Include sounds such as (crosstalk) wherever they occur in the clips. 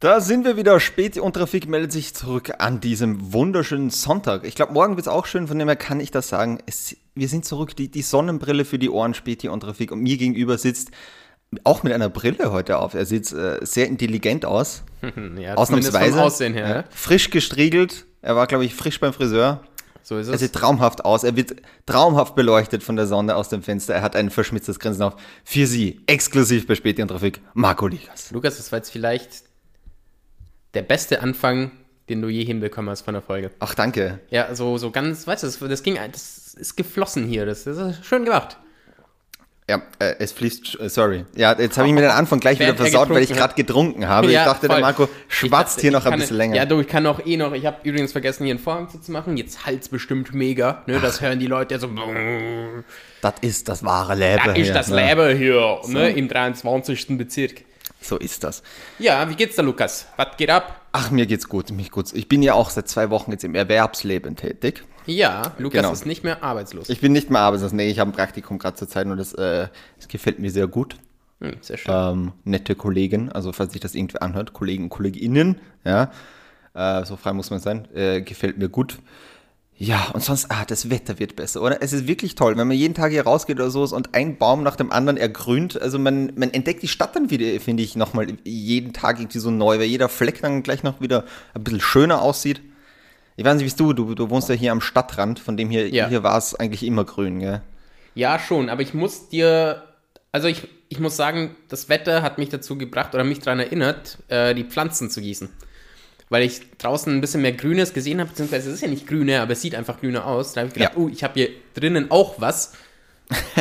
Da sind wir wieder. Späti und Trafik meldet sich zurück an diesem wunderschönen Sonntag. Ich glaube, morgen wird es auch schön, von dem her kann ich das sagen. Es, wir sind zurück. Die, die Sonnenbrille für die Ohren, Späti und Trafik. Und mir gegenüber sitzt auch mit einer Brille heute auf. Er sieht äh, sehr intelligent aus. (laughs) ja, Ausnahmsweise. Vom Aussehen her. Ja, frisch gestriegelt. Er war, glaube ich, frisch beim Friseur. So ist Er es. sieht traumhaft aus. Er wird traumhaft beleuchtet von der Sonne aus dem Fenster. Er hat ein verschmitztes Grinsen auf. Für Sie, exklusiv bei Späti und Trafik, Marco Ligas. Lukas, das war jetzt vielleicht der beste Anfang, den du je hinbekommen hast von der Folge. Ach, danke. Ja, so, so ganz, weißt du, das, das ging, das ist geflossen hier. Das, das ist schön gemacht. Ja, äh, es fließt, äh, sorry. Ja, jetzt habe ich mir den Anfang gleich wieder Während er versaut, weil ich gerade getrunken habe. Ja, ich dachte, der voll. Marco Ich schwatzt dachte, hier noch ein bisschen länger. Ja, du, ich kann auch eh noch. Ich habe übrigens vergessen, hier einen Vorhang zu machen. Jetzt halt's bestimmt mega. Ne, das hören die Leute so. das ist das wahre Leben. Das ist das ne? Leben hier, ne, im 23. Bezirk. So ist das. Ja, wie geht's da, Lukas? Was geht ab? Ach, mir geht's gut, mich gut. Ich bin ja auch seit zwei Wochen jetzt im Erwerbsleben tätig. Ja, Lukas Genau. ist nicht mehr arbeitslos. Ich bin nicht mehr arbeitslos. Nee, ich habe ein Praktikum gerade zur Zeit und das, äh, das gefällt mir sehr gut. Hm, sehr schön. ähm, nette Kollegen, also falls sich das irgendwie anhört, Kollegen KollegInnen, ja, äh, so frei muss man sein, äh, gefällt mir gut. Ja, und sonst, ah, das Wetter wird besser, oder? Es ist wirklich toll, wenn man jeden Tag hier rausgeht oder so und ein Baum nach dem anderen ergrünt, also man, man entdeckt die Stadt dann wieder, finde ich, nochmal jeden Tag irgendwie so neu, weil jeder Fleck dann gleich noch wieder ein bisschen schöner aussieht. Ich weiß nicht, wie du, du, du wohnst ja hier am Stadtrand, von dem hier, Ja. hier war es eigentlich immer grün, gell? Ja, schon, aber ich muss dir, also ich, ich muss sagen, das Wetter hat mich dazu gebracht oder mich daran erinnert, äh, die Pflanzen zu gießen. Weil ich draußen ein bisschen mehr Grünes gesehen habe, beziehungsweise es ist ja nicht grüner, aber es sieht einfach grüner aus. Da habe ich gedacht, Ja. oh, ich habe hier drinnen auch was.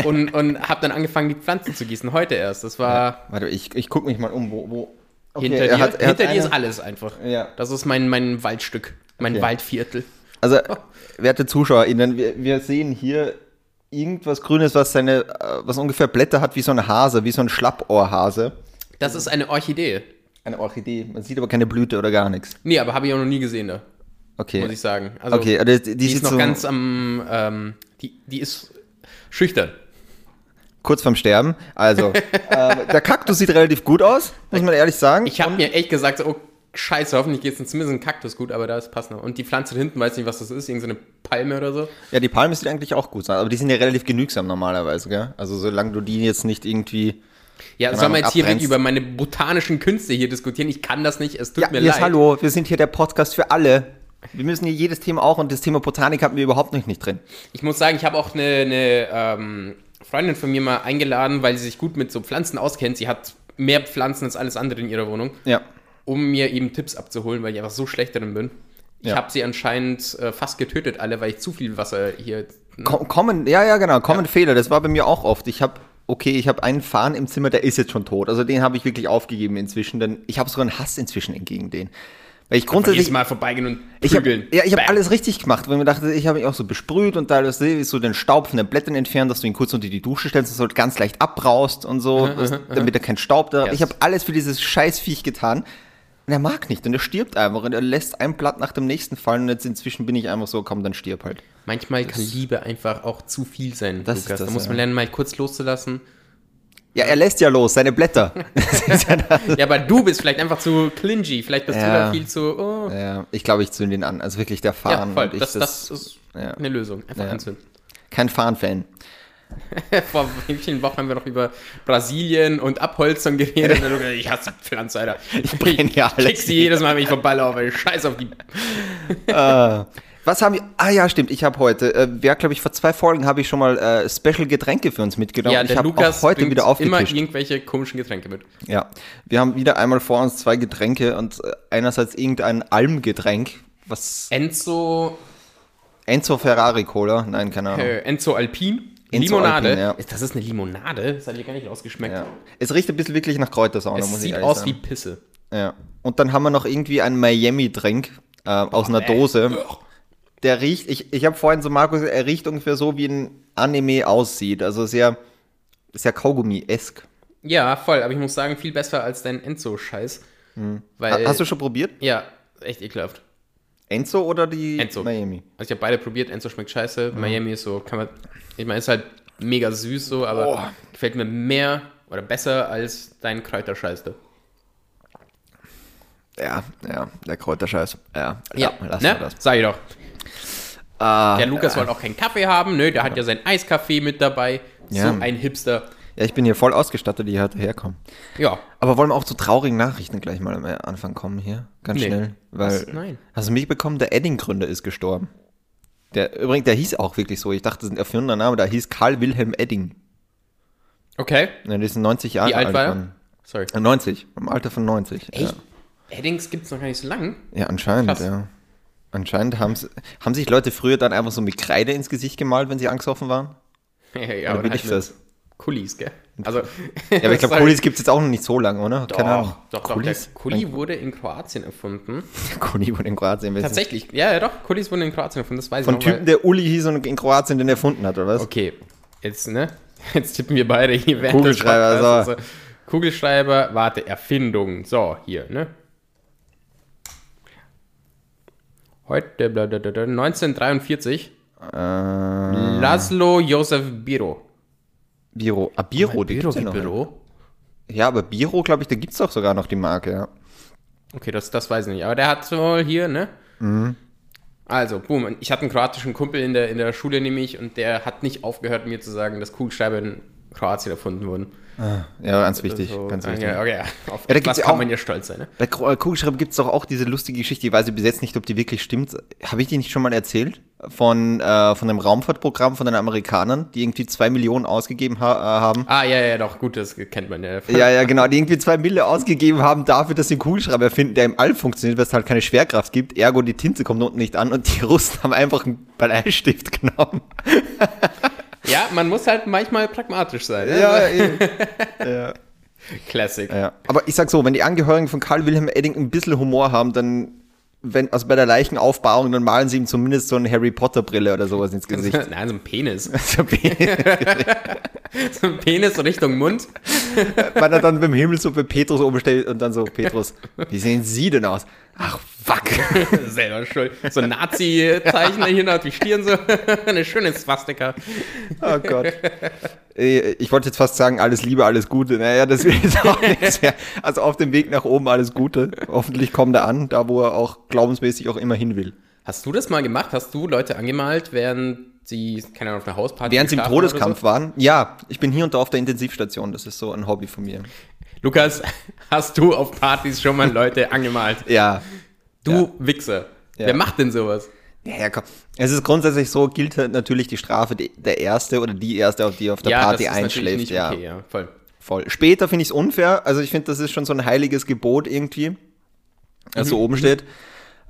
und (laughs) und habe dann angefangen, die Pflanzen zu gießen. Heute erst. Das war Warte, ich, ich gucke mich mal um, wo, wo. Okay, hinter er dir. hat- er hinter dir eine- ist alles einfach. Ja. Das ist mein, mein Waldstück, mein Okay. Waldviertel. Also, werte ZuschauerInnen, wir, wir sehen hier irgendwas Grünes, was seine, äh, was ungefähr Blätter hat wie so ein Hase, wie so ein Schlappohrhase. Das ist eine Orchidee. Eine Orchidee. Man sieht aber keine Blüte oder gar nichts. Nee, aber habe ich auch noch nie gesehen da, Okay. muss ich sagen. Also, okay, also die, die, Die ist noch so ganz am, ähm, die, die ist schüchtern. kurz vorm Sterben. Also, (laughs) äh, der Kaktus sieht relativ gut aus, muss man ehrlich sagen. Ich habe mir echt gesagt, oh scheiße, hoffentlich geht es zumindest ein Kaktus gut, aber das passt noch. Und die Pflanze da hinten, weiß nicht, was das ist, irgendeine Palme oder so. ja, die Palme sieht eigentlich auch gut aus, aber die sind ja relativ genügsam normalerweise, gell? Also, solange du die jetzt nicht irgendwie. Ja, sollen wir jetzt hier abbrennst. über meine botanischen Künste hier diskutieren? Ich kann das nicht, es tut Ja, mir jetzt leid. hallo, wir sind hier der Podcast für alle. Wir müssen hier jedes Thema auch und das Thema Botanik hatten wir überhaupt noch nicht drin. Ich muss sagen, ich habe auch eine, eine ähm, Freundin von mir mal eingeladen, weil sie sich gut mit so Pflanzen auskennt. Sie hat mehr Pflanzen als alles andere in ihrer Wohnung, Ja. um mir eben Tipps abzuholen, weil ich einfach so schlecht darin bin. Ich Ja. habe sie anscheinend äh, fast getötet, alle, weil ich zu viel Wasser hier. Ko- Kommen, ja, ja, genau, kommen Fehler. Das war bei mir auch oft. Ich habe, okay, ich habe einen Farn im Zimmer, der ist jetzt schon tot. Also den habe ich wirklich aufgegeben inzwischen, denn ich habe sogar einen Hass inzwischen entgegen den. Weil ich grundsätzlich, Mal vorbeigehen und ich habe, prügeln. ja, ich habe alles richtig gemacht, weil ich mir dachte, ich habe mich auch so besprüht und da ist so den Staub von den Blättern entfernt, dass du ihn kurz unter die Dusche stellst, dass du halt ganz leicht abbraust und so, dass, damit er kein Staub da. Yes. Ich habe alles für dieses Scheißviech getan. Und er mag nicht und er stirbt einfach und er lässt ein Blatt nach dem nächsten fallen und jetzt inzwischen bin ich einfach so, komm, dann stirb halt. Manchmal kann Liebe einfach auch zu viel sein, Das ist Lukas. das, da muss ja. man lernen, mal kurz loszulassen. Ja, er lässt ja los, seine Blätter. Das ja das. Ja, aber du bist vielleicht einfach zu clingy. Vielleicht bist du Ja. da viel zu. Oh. Ja, ich glaube, ich zünde ihn an. Also wirklich der Ja, Fahren. voll. und ich, Das, das ist ja. eine Lösung. Einfach Ja. anzünden. kein Fahren-Fan. (laughs) Vor wie vielen Wochen haben wir noch über Brasilien und Abholzung geredet? (laughs) Ich hasse Pflanzen, Alter. Ich brenn ja alles Krieg sie jedes Mal, wenn ich vorbeilaufe. ey. Scheiß auf die. (laughs) Was haben wir? Ah ja, stimmt. Ich habe heute, äh, ja, glaube ich, vor zwei Folgen habe ich schon mal äh, Special Getränke für uns mitgenommen. Ja, ich der habe Lukas auch heute wieder immer aufgetischt. irgendwelche komischen Getränke mit. Ja, wir haben wieder einmal vor uns zwei Getränke und äh, einerseits irgendein Almgetränk, was Enzo, Enzo Ferrari Cola. Nein, keine Ahnung. äh, Enzo Alpin. Enzo Limonade. Alpin, ja. Das ist eine Limonade? Das hat hier gar nicht rausgeschmeckt. Ja. Es riecht ein bisschen wirklich nach Kräutersauna, muss Es ich sieht ehrlich aus sagen. wie Pisse. Ja. Und dann haben wir noch irgendwie einen Miami-Drink äh, aus einer. Dose. Der riecht, ich, ich habe vorhin so Markus, er riecht ungefähr so, wie ein Anime aussieht. Also sehr, sehr Kaugummi-esk. Ja, voll. Aber ich muss sagen, viel besser als dein Enzo-Scheiß. Weil, Ha- Hast du schon probiert? Ja, echt ekelhaft. Enzo oder die Enzo. Miami? Also ich habe beide probiert. Enzo schmeckt scheiße. Mhm. Miami ist so, kann man, ich meine, ist halt mega süß so, aber Oh. gefällt mir mehr oder besser als dein Kräuterscheiß. da. Ja, ja, der Kräuterscheiß. Ja, Ja, lass ne? mal das. Sag ich doch. Ah, Der Lukas wollte auch keinen Kaffee haben, ne? Der hat ja sein Eiskaffee mit dabei. Ja. So ein Hipster. ja, ich bin hier voll ausgestattet, die heute herkommen. Ja. Aber wollen wir auch zu traurigen Nachrichten gleich mal am Anfang kommen hier? Ganz Nee. schnell. Weil, Was? Nein. Hast du mitbekommen, der Edding-Gründer ist gestorben. Der, übrigens, der hieß auch wirklich so. Ich dachte, das ist ein erfundener Name. Der hieß Karl Wilhelm Edding. Okay. Ja, der ist 90 Jahre Wie alt war er? Sorry. Äh, 90, im Alter von 90. Echt? Eddings gibt's noch gar nicht so lang. Ja, ja anscheinend, Krass. ja. Anscheinend haben, sich Leute früher dann einfach so mit Kreide ins Gesicht gemalt, wenn sie angesoffen waren. (laughs) Ja, ja, Oder aber bin ich das? Kulis, gell? Also, Ja, aber ich glaube. (laughs) Kulis gibt es jetzt auch noch nicht so lange, oder? Doch, Keine Ahnung. doch, doch. Der (laughs) Kuli wurde in Kroatien erfunden. Kuli wurde in Kroatien. ist- Tatsächlich. Ja, ja, doch. Kulis wurden in Kroatien erfunden. Das weiß Von ich noch. Typen, der Uli hieß und in Kroatien den erfunden hat, oder was? okay. Jetzt, ne? Jetzt tippen wir beide hier während des Kugelschreiber, so. Also, Kugelschreiber, warte, Erfindung. So, hier, ne? Heute, bla, bla, bla, bla, 1943. Äh, Laszlo Josef Biro. Biro. Ah, Biro, die Biro gibt's ja. Büro? Ja, aber Biro, glaube ich, da gibt es doch sogar noch die Marke, ja. Okay, das, das weiß ich nicht. Aber der hat wohl hier, ne? Also, boom. Ich hatte einen kroatischen Kumpel in der, in der Schule nämlich und der hat nicht aufgehört, mir zu sagen, dass Kugelschreiber in Kroatien erfunden wurden. Ja, ganz wichtig, So, ganz ah, wichtig. Ja, okay, ja. Auf Ja, da was gibt's ja kann auch- man ja stolz sein, ne? Bei äh, Kugelschreiber gibt es doch auch diese lustige Geschichte, ich weiß bis jetzt nicht, ob die wirklich stimmt. Habe ich die nicht schon mal erzählt? Von, äh, von einem Raumfahrtprogramm von den Amerikanern, die irgendwie zwei Millionen ausgegeben ha äh, haben. Ah, ja, ja, doch, gut, das kennt man ja. Ja, ja, genau, die irgendwie zwei Mille ausgegeben haben dafür, dass sie einen Kugelschreiber erfinden, der im All funktioniert, weil es halt keine Schwerkraft gibt. Ergo, die Tinte kommt unten nicht an und die Russen haben einfach einen Bleistift genommen. Ja, man muss halt manchmal pragmatisch sein. ne? Ja, eben. (laughs) ja. Classic. Ja. Aber ich sag so, wenn die Angehörigen von Karl Wilhelm Edding ein bisschen Humor haben, dann, wenn, also bei der Leichenaufbauung, dann malen sie ihm zumindest so eine Harry Potter Brille oder sowas ins (laughs) Gesicht. Nein, so ein Penis. (laughs) So wie- So ein Penis Richtung Mund. Wenn er dann beim Himmel so bei Petrus oben steht und dann so, (laughs) Petrus, wie sehen Sie denn aus? Ach, fuck. (laughs) Selber schuld. So ein Nazi-Zeichen hier auf die Stirn, so (laughs) eine schöne Swastika. Oh Gott. Äh, Ich wollte jetzt fast sagen, alles Liebe, alles Gute. Naja, das jetzt auch nichts mehr. Also auf dem Weg nach oben alles Gute. Hoffentlich kommt er an, da wo er auch glaubensmäßig auch immer hin will. Hast du das mal gemacht? Hast du Leute angemalt, während sie, keine Ahnung, auf einer Hausparty Während sie im Todeskampf waren, ja, ich bin hier und da auf der Intensivstation. Das ist so ein Hobby von mir. So? Lukas, (laughs) hast du auf Partys schon mal Leute (laughs) angemalt? Ja. Du Ja. Wichser. Ja. Wer macht denn sowas? Ja, ja, komm. Es ist grundsätzlich so, gilt halt natürlich die Strafe die, der Erste oder die Erste, auf die auf der Party natürlich einschläft. nicht ja, okay, ja, voll. voll. Später finde ich es unfair. Also ich finde, das ist schon so ein heiliges Gebot irgendwie, das Mhm. so oben steht.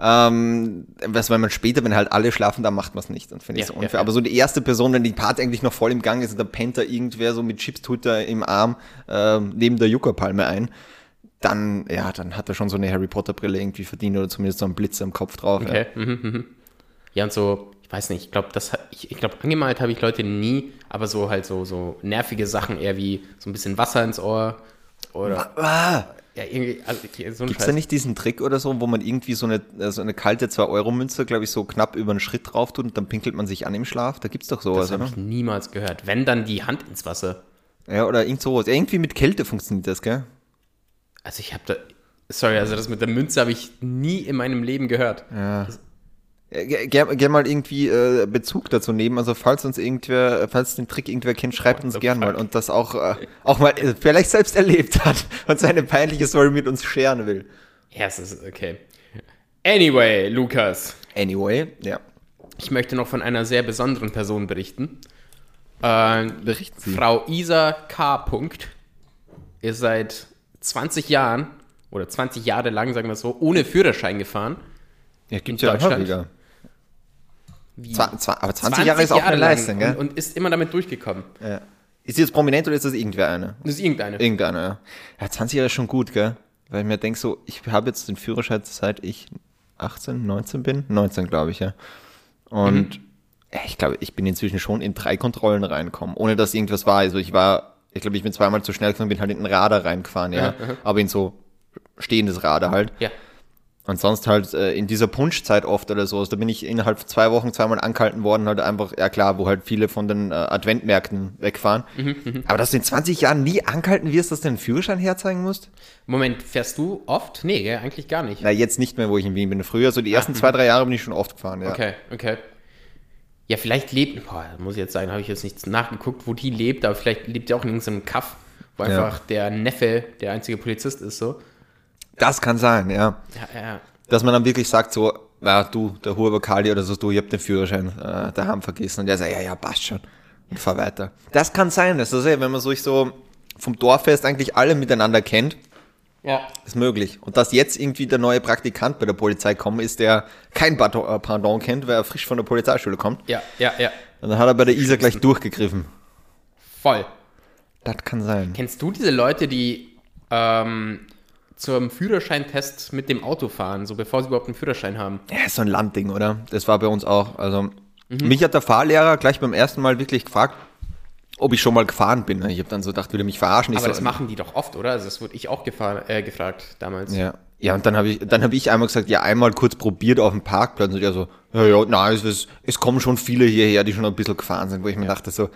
Ähm, was, wenn man später, wenn halt alle schlafen, dann macht man es nicht. Dann finde ich es Ja, unfair. ja, ja. Aber so die erste Person, wenn die Party eigentlich noch voll im Gang ist und dann pennt da irgendwer so mit Chipstutter im Arm ähm, neben der Juckerpalme ein, dann, ja, dann hat er schon so eine Harry Potter Brille irgendwie verdient oder zumindest so einen Blitz am Kopf drauf. Okay. Mhm, mhm. Ja, und so, ich weiß nicht, ich glaube, das ich, ich glaube, angemalt habe ich Leute nie, aber so halt so, so nervige Sachen, eher wie so ein bisschen Wasser ins Ohr oder Ah, ja, irgendwie, also so ein Gibt's da nicht diesen Trick oder so, wo man irgendwie so eine, äh, so eine kalte 2-Euro-Münze, glaube ich, so knapp über einen Schritt drauf tut und dann pinkelt man sich an im Schlaf? Da gibt's doch sowas, Das habe oder? ich niemals gehört. Wenn dann die Hand ins Wasser. Ja, oder irgend sowas. Irgendwie mit Kälte funktioniert das, gell? Also ich habe da, sorry, also das mit der Münze habe ich nie in meinem Leben gehört. Ja. Äh, Gerne gern mal irgendwie äh, Bezug dazu nehmen. Also falls uns irgendwer, falls den Trick irgendwer kennt, schreibt uns the gern mal und das auch, äh, auch mal äh, vielleicht selbst erlebt hat (laughs) und seine peinliche Story mit uns scheren will. Ja, es ist okay. Anyway, Lukas, Anyway, ja. ich möchte noch von einer sehr besonderen Person berichten. Äh, Berichten Sie. Frau Isa K. Punkt ist seit 20 Jahren oder 20 Jahre lang, sagen wir es so, ohne Führerschein gefahren. Ja, gibt's In ja wieder. Wie Zwa- zwa- aber 20, Jahre ist auch eine lang Leistung, gell? Und, und ist immer damit durchgekommen. Ja. Ist sie jetzt prominent oder ist das irgendwer eine? Das ist irgendeine. Irgendeiner, ja. Ja, 20 Jahre ist schon gut, gell? Weil ich mir denke so, ich habe jetzt den Führerschein seit ich 18, 19 bin. 19, glaube ich, ja. Und ja, ich glaube, ich bin inzwischen schon in drei Kontrollen reinkommen, ohne dass irgendwas war. Also ich war, ich glaube, ich bin zweimal zu schnell gefahren, bin halt in ein Radar reingefahren, ja. Aber in so stehendes Radar halt. Ja. Und sonst halt äh, in dieser Punschzeit oft oder so. Also da bin ich innerhalb von zwei Wochen zweimal angehalten worden, halt einfach, ja klar, wo halt viele von den äh, Adventmärkten wegfahren. Mhm, Aber dass du in 20 Jahren nie angehalten wirst, dass du den Führerschein herzeigen musst? Moment, fährst du oft? Nee, gell, eigentlich gar nicht. Na, jetzt nicht mehr, wo ich in Wien bin. Früher, so die ersten zwei, drei Jahre bin ich schon oft gefahren, ja. Okay, okay. Ja, vielleicht lebt, boah, muss ich jetzt sagen, habe ich jetzt nicht nachgeguckt, wo die lebt, aber vielleicht lebt die auch in irgendeinem Kaff, wo Ja. einfach der Neffe der einzige Polizist ist, so. Das kann sein, ja. Ja, ja. Dass man dann wirklich sagt so, ja, du, der Huber Kali oder so, du, ich hab den Führerschein äh, daheim vergessen. Und der sagt, ja, ja, passt schon. Und fahr weiter. Das kann sein, das ist ja, wenn man sich so vom Dorffest eigentlich alle miteinander kennt, Ja. ist möglich. Und dass jetzt irgendwie der neue Praktikant bei der Polizei kommt, ist, der kein äh, Pardon kennt, weil er frisch von der Polizeischule kommt. Ja, ja, ja. Und dann hat er bei der ISA gleich durchgegriffen. Voll. Das kann sein. Kennst du diese Leute, die ähm, zum Führerscheintest mit dem Auto fahren, so bevor sie überhaupt einen Führerschein haben? Ja, ist so ein Landding, oder? Das war bei uns auch. Also, mich hat der Fahrlehrer gleich beim ersten Mal wirklich gefragt, ob ich schon mal gefahren bin. Ich habe dann so gedacht, würde mich verarschen. Ich Aber so, das machen die doch oft, oder? Also das wurde ich auch äh, gefragt damals. Ja. Ja, und dann habe ich, dann habe ich einmal gesagt, ja, einmal kurz probiert auf dem Parkplatz und der so, ja, ja, nein, es, ist, es kommen schon viele hierher, die schon ein bisschen gefahren sind, wo ich mir dachte so,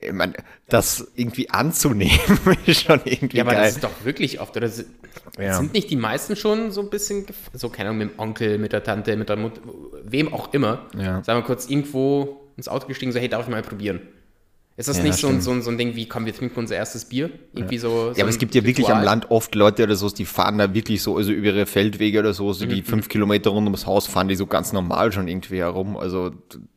ich mein, das irgendwie anzunehmen (laughs) ist schon irgendwie Ja, aber geil. das ist doch wirklich oft, oder? Sind Ja. nicht die meisten schon so ein bisschen, so keine Ahnung, mit dem Onkel, mit der Tante, mit der Mutter, wem auch immer, Ja. sagen wir kurz, irgendwo ins Auto gestiegen, so, hey, darf ich mal probieren? Ist das Ja, nicht so ein, so, ein, so ein Ding wie, komm, wir trinken unser erstes Bier? Irgendwie so, so ja, aber es gibt ja wirklich am Ritual? Land oft Leute oder so, die fahren da wirklich so, also über ihre Feldwege oder so, so Mhm. die fünf Kilometer rund ums Haus fahren die so ganz normal schon irgendwie herum. Also